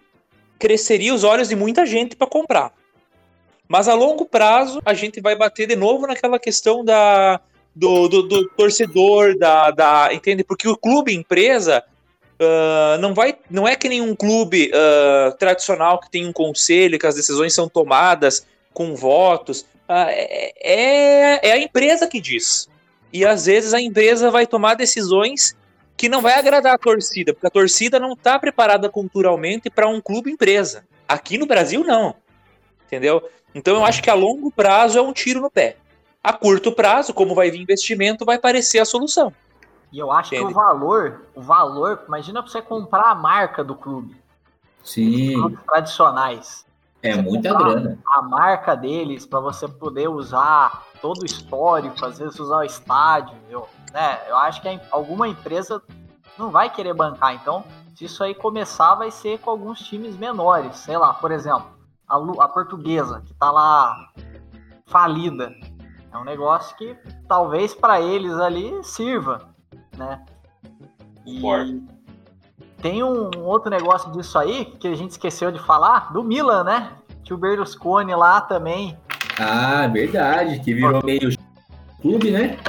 cresceria os olhos de muita gente para comprar. Mas a longo prazo, a gente vai bater de novo naquela questão da, do, do, do torcedor, da, da, entende? Porque o clube empresa uh, não vai, não é que nem um clube uh, tradicional que tem um conselho, que as decisões são tomadas com votos. Uh, é, é a empresa que diz. E às vezes a empresa vai tomar decisões que não vai agradar a torcida, porque a torcida não está preparada culturalmente para um clube empresa. Aqui no Brasil, não. Entendeu? Então eu acho que a longo prazo é um tiro no pé. A curto prazo, como vai vir investimento, vai parecer a solução. E eu acho Entende? que o valor, o valor, imagina você comprar a marca do clube. Sim. Clubes tradicionais. É muita grana. A marca deles para você poder usar todo o histórico, às vezes usar o estádio, eu, né? Eu acho que alguma empresa não vai querer bancar. Então, se isso aí começar, vai ser com alguns times menores. Sei lá, por exemplo, a, a portuguesa, que tá lá falida. É um negócio que talvez para eles ali sirva, né? E tem um outro negócio disso aí que a gente esqueceu de falar, do Milan, né? Que o Berlusconi lá também ah, verdade, que virou meio clube, né?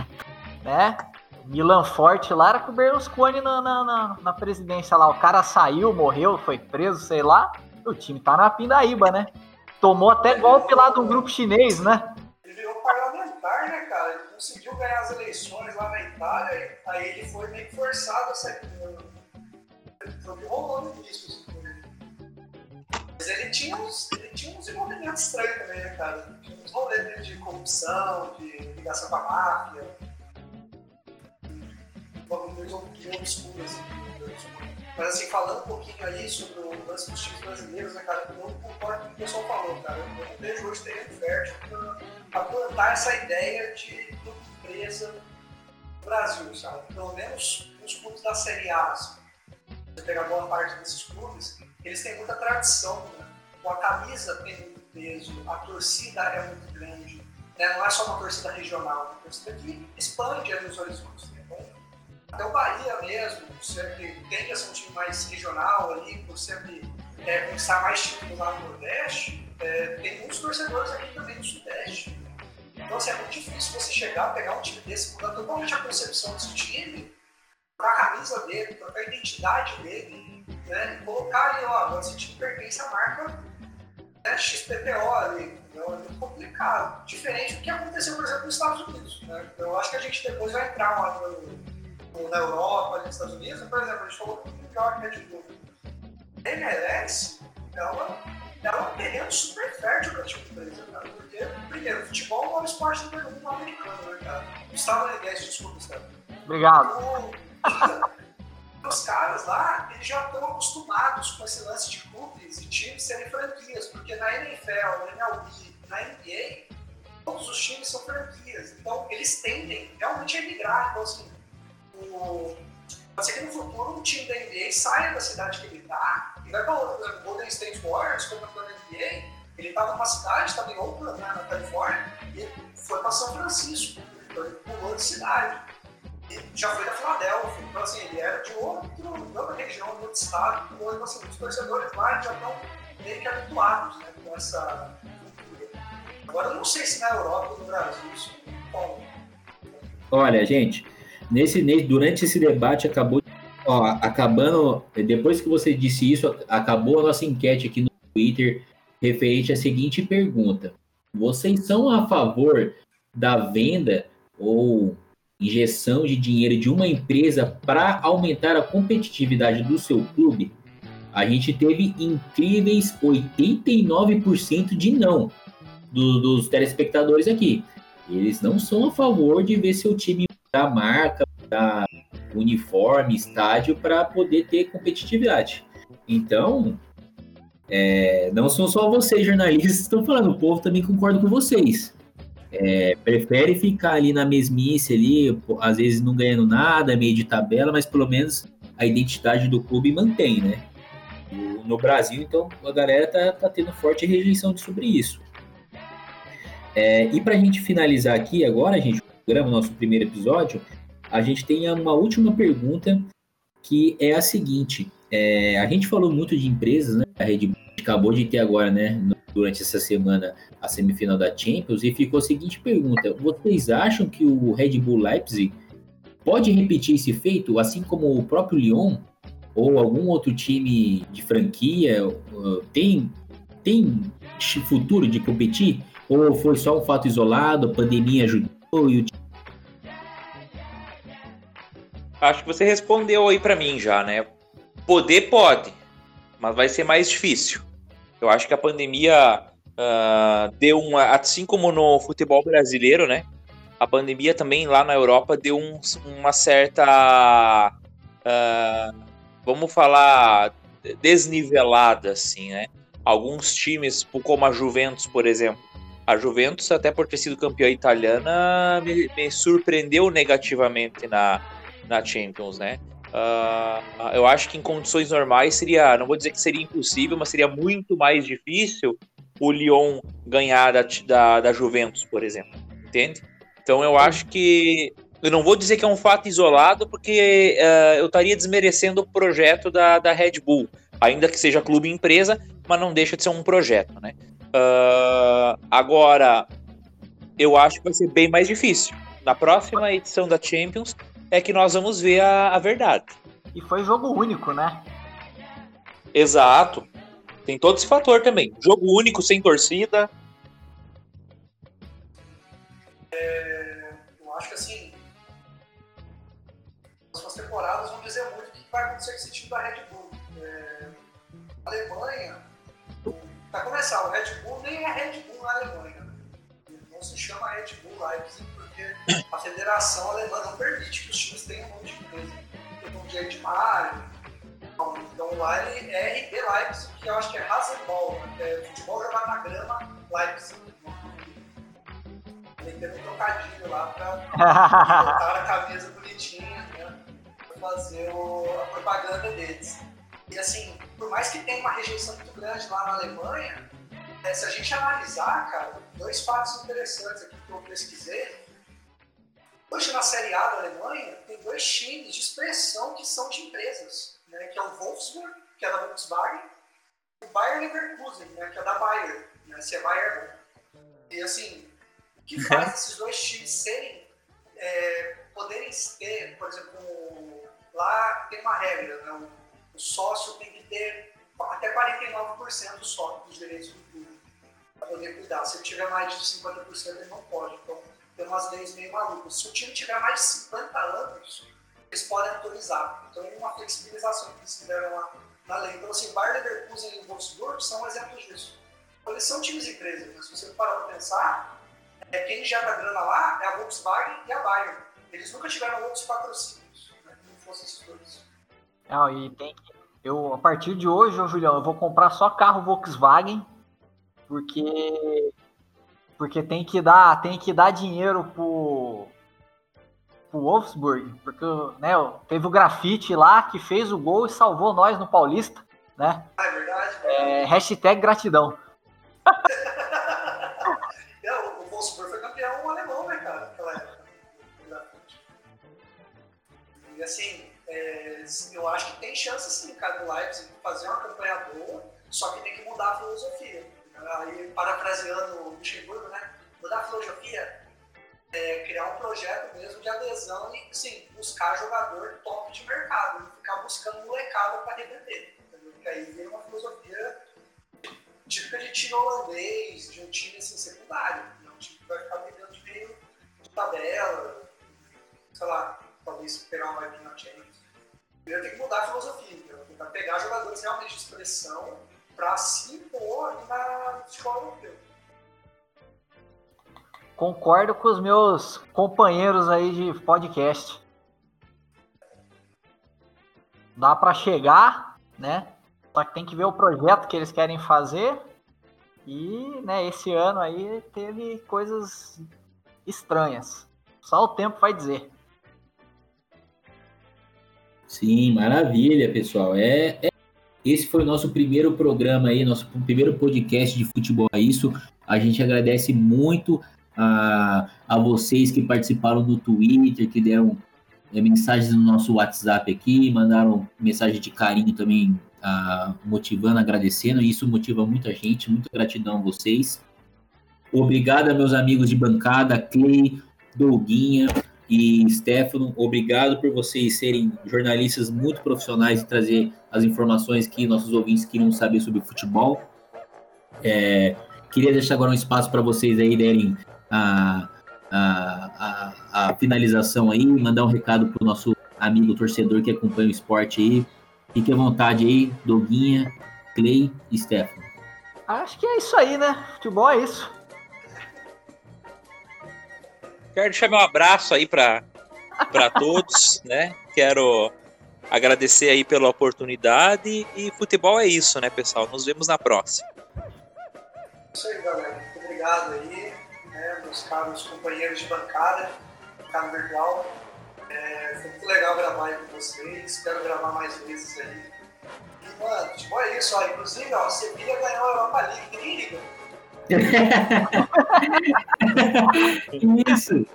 É, Milan Forte lá era com o Berlusconi na, na, na, na, presidência lá. O cara saiu, morreu, foi preso, sei lá. O time tá na pindaíba, né? Tomou até golpe lá do grupo chinês, né? Ele virou parlamentar, né, cara? Ele conseguiu ganhar as eleições lá na Itália, aí ele foi meio forçado a sair. Foi o que rolou no início, Mas ele tinha uns, ele tinha uns envolvimentos estranhos também, né, cara? uns rolês de corrupção, de ligação com a máfia. Bagulhos obscuros, assim. Mas assim, falando um pouquinho aí sobre o lance dos times brasileiros, né, cara, eu concordo com o que o pessoal falou, cara. Eu não vejo hoje terreno fértil para plantar essa ideia de empresa no Brasil, sabe? Pelo menos nos clubes da Série A, assim. Você pegar boa parte desses clubes, eles têm muita tradição, né? A camisa tem peso, a torcida é muito grande, né? não é só uma torcida regional, é uma torcida que expande os horizontes. Né? Então, até o Bahia mesmo, sempre tende a ser um time mais regional ali, por sempre é, conquistar mais títulos lá no Nordeste, é, tem muitos torcedores aqui também do Sudeste. Então, assim, é muito difícil você chegar, pegar um time desse, mudar totalmente a concepção desse time, trocar a camisa dele, trocar a identidade dele, né? E colocar ali, ó, esse time pertence à marca né, XPTO ali. Então, é muito complicado. Diferente do que aconteceu, por exemplo, nos Estados Unidos. Né? Eu acho que a gente depois vai entrar lá no, na Europa, nos Estados Unidos. Por exemplo, a gente falou do New York Red Bull. A MLS, ela, ela é um terreno super fértil para tipo empresa, cara. Porque, primeiro, o futebol é um esporte número um americano, né, cara? Estadunidense, desculpa, Estado. Obrigado. Então, os caras lá, eles já estão acostumados com esse lance de clubes e times serem franquias, porque na NFL, na MLB, na NBA, todos os times são franquias. Então, eles tendem realmente a migrar. Então, assim, o... pode ser que no futuro um time da NBA saia da cidade que ele está e vai para. Por exemplo, Golden State Warriors, como na NBA, ele estava numa cidade, estava em Oakland, né, na Califórnia, e foi para São Francisco. Então, ele pulou de cidade. E já foi da Filadélfia. Então, assim, ele era de outro, de outra região, de outro estado. Então, assim, os torcedores lá já estão meio que habituados né, com essa Agora, eu não sei se na Europa ou no Brasil isso bom. Olha, gente, nesse, durante esse debate acabou ó, acabando, depois que você disse isso, acabou a nossa enquete aqui no Twitter referente à seguinte pergunta: vocês são a favor da venda ou injeção de dinheiro de uma empresa para aumentar a competitividade do seu clube? A gente teve incríveis 89% de não do, dos telespectadores aqui. Eles não são a favor de ver seu time da marca, da uniforme, estádio para poder ter competitividade. Então, é, não são só vocês, jornalistas, estão falando, o povo também concorda com vocês. É, prefere ficar ali na mesmice ali, às vezes não ganhando nada, meio de tabela, mas pelo menos a identidade do clube mantém, né? No Brasil, então, a galera tá, tá tendo forte rejeição sobre isso. É, e para a gente finalizar aqui agora, gente, o programa, nosso primeiro episódio, a gente tem uma última pergunta que é a seguinte: é, a gente falou muito de empresas, né? A Red Bull acabou de ter agora, né? Durante essa semana a semifinal da Champions e ficou a seguinte pergunta: vocês acham que o Red Bull Leipzig pode repetir esse feito, assim como o próprio Lyon ou algum outro time de franquia tem tem futuro de competir? Ou foi só um fato isolado, a pandemia ajudou e o Acho que você respondeu aí para mim já, né? Poder pode, mas vai ser mais difícil. Eu acho que a pandemia uh, deu uma, assim como no futebol brasileiro, né? A pandemia também lá na Europa deu um, uma certa, uh, vamos falar, desnivelada, assim, né? Alguns times, como a Juventus, por exemplo, a Juventus, até por ter sido campeã italiana, me, me surpreendeu negativamente na, na Champions, né? Uh, eu acho que em condições normais seria, não vou dizer que seria impossível, mas seria muito mais difícil o Lyon ganhar da, da, da Juventus, por exemplo, entende? Então eu acho que eu não vou dizer que é um fato isolado, porque uh, eu estaria desmerecendo o projeto da, da Red Bull, ainda que seja clube empresa, mas não deixa de ser um projeto, né? Uh, agora, eu acho que vai ser bem mais difícil. Na próxima edição da Champions é que nós vamos ver a, a verdade. E foi jogo único, né? Exato. Tem todo esse fator também. Jogo único, sem torcida. É, eu acho que assim. As suas temporadas vão dizer muito o que vai acontecer com esse time da Red Bull. É, a Alemanha para começar, o Red Bull nem é Red Bull na Alemanha. Né? Não se chama Red Bull Leipzig porque a federação alemã não permite que os times tenham nome de empresa. Tem nome de Ed Mario. Então lá ele é RB Leipzig, que eu acho que é Rasenball, né? é futebol jogado na grama Leipzig. Tem que ter um trocadilho lá para botar a camisa bonitinha, né? Pra fazer o, a propaganda deles. E assim, por mais que tenha uma rejeição muito grande lá na Alemanha, é, se a gente analisar, cara, dois fatos interessantes aqui que eu pesquisei. Hoje na Série A da Alemanha, tem dois times de expressão que são de empresas, né, que é o Wolfsburg, que é da Volkswagen, e o Bayer Leverkusen, né, que é da Bayer. Né? Bayern é bom. E assim, o que faz esses dois times serem, é, poderem ter, por exemplo, lá tem uma regra, né? o, o sócio tem que ter até 49% só dos direitos do clube para poder cuidar. Se ele tiver mais de 50%, ele não pode. Então, tem umas leis meio malucas. Se o time tiver mais de 50 anos, eles podem autorizar. Então, é uma flexibilização que eles fizeram lá na lei. Então, assim, Bayer Leverkusen e Wolfsburg são exemplos disso. Então, eles são times empresas. Se você parar para pensar, é, quem gera grana lá é a Volkswagen e a Bayern. Eles nunca tiveram outros patrocínios, né? não fossem esses dois. Não, e tem que eu, a partir de hoje, ô Julião, eu vou comprar só carro Volkswagen, porque porque tem que dar, tem que dar dinheiro pro, pro Wolfsburg, porque né, teve o grafite lá que fez o gol e salvou nós no Paulista, né? Ah, é verdade. É, hashtag gratidão. é, o, o Wolfsburg foi campeão alemão, né, cara? Naquela época. E assim, é, eu acho que tem chance sim, cara, do Leipzig fazer uma campanha boa, só que tem que mudar a filosofia. Aí, parafraseando o Luxemburgo, né? Mudar a filosofia é criar um projeto mesmo de adesão e, sim, buscar jogador top de mercado, não ficar buscando molecada para revender. Porque aí vem uma filosofia típica de time holandês, de um time assim, secundário. Né? Um time que vai ficar vendendo de meio de tabela, sei lá, talvez pegar uma vibe na Champions. Ele tem que mudar a filosofia, entendeu? tentar pegar jogadores realmente de expressão para se impor na escola europeu. Concordo com os meus companheiros aí de podcast. Dá para chegar, né? Só que tem que ver o projeto que eles querem fazer. E, né, esse ano aí teve coisas estranhas. Só o tempo vai dizer. Sim, maravilha, pessoal. É, é, esse foi o nosso primeiro programa aí, nosso primeiro podcast de futebol. É isso. A gente agradece muito a, a vocês que participaram do Twitter, que deram é, mensagens no nosso WhatsApp aqui, mandaram mensagem de carinho também, a, motivando, agradecendo. E isso motiva muita gente. Muita gratidão a vocês. Obrigado, meus amigos de bancada, Clay, Douguinha. E Stefano, obrigado por vocês serem jornalistas muito profissionais e trazer as informações que nossos ouvintes queriam saber sobre futebol. É, queria deixar agora um espaço para vocês aí derem a, a, a, a, finalização aí, mandar um recado para o nosso amigo torcedor que acompanha o esporte aí. Fique à vontade aí, Doguinha, Clay e Stefano. Acho que é isso aí, né? Futebol é isso. Quero deixar meu abraço aí para todos, né? Quero agradecer aí pela oportunidade e futebol é isso, né, pessoal? Nos vemos na próxima. Isso aí, galera. Muito obrigado aí, né, meus caros companheiros de bancada, bancada virtual. É, foi muito legal gravar aí com vocês. Espero gravar mais vezes aí. E, mano, futebol é isso, ó. Inclusive, ó, Sevilha ganhou a Europa League, ninguém liga. isso,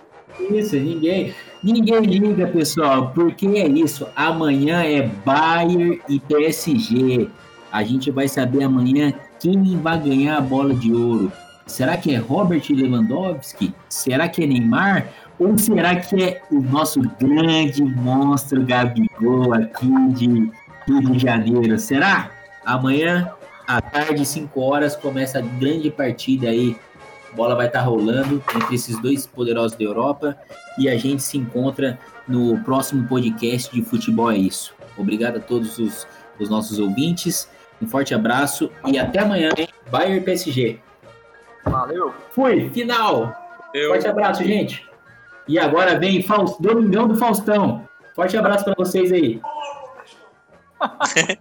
isso, ninguém, ninguém liga, pessoal, porque é isso. Amanhã é Bayern e PSG. A gente vai saber amanhã quem vai ganhar a bola de ouro. Será que é Robert Lewandowski? Será que é Neymar? Ou será que é o nosso grande monstro Gabigol aqui de Rio de Janeiro? Será? Amanhã à tarde, 5 horas, começa a grande partida aí. A bola vai estar tá rolando entre esses dois poderosos da Europa e a gente se encontra no próximo podcast de Futebol é Isso. Obrigado a todos os, os nossos ouvintes. Um forte abraço e até amanhã, hein? Bayern PSG. Valeu. Fui, final. Eu... Forte abraço, gente. E agora vem Faust... Domingão do Faustão. Forte abraço para vocês aí.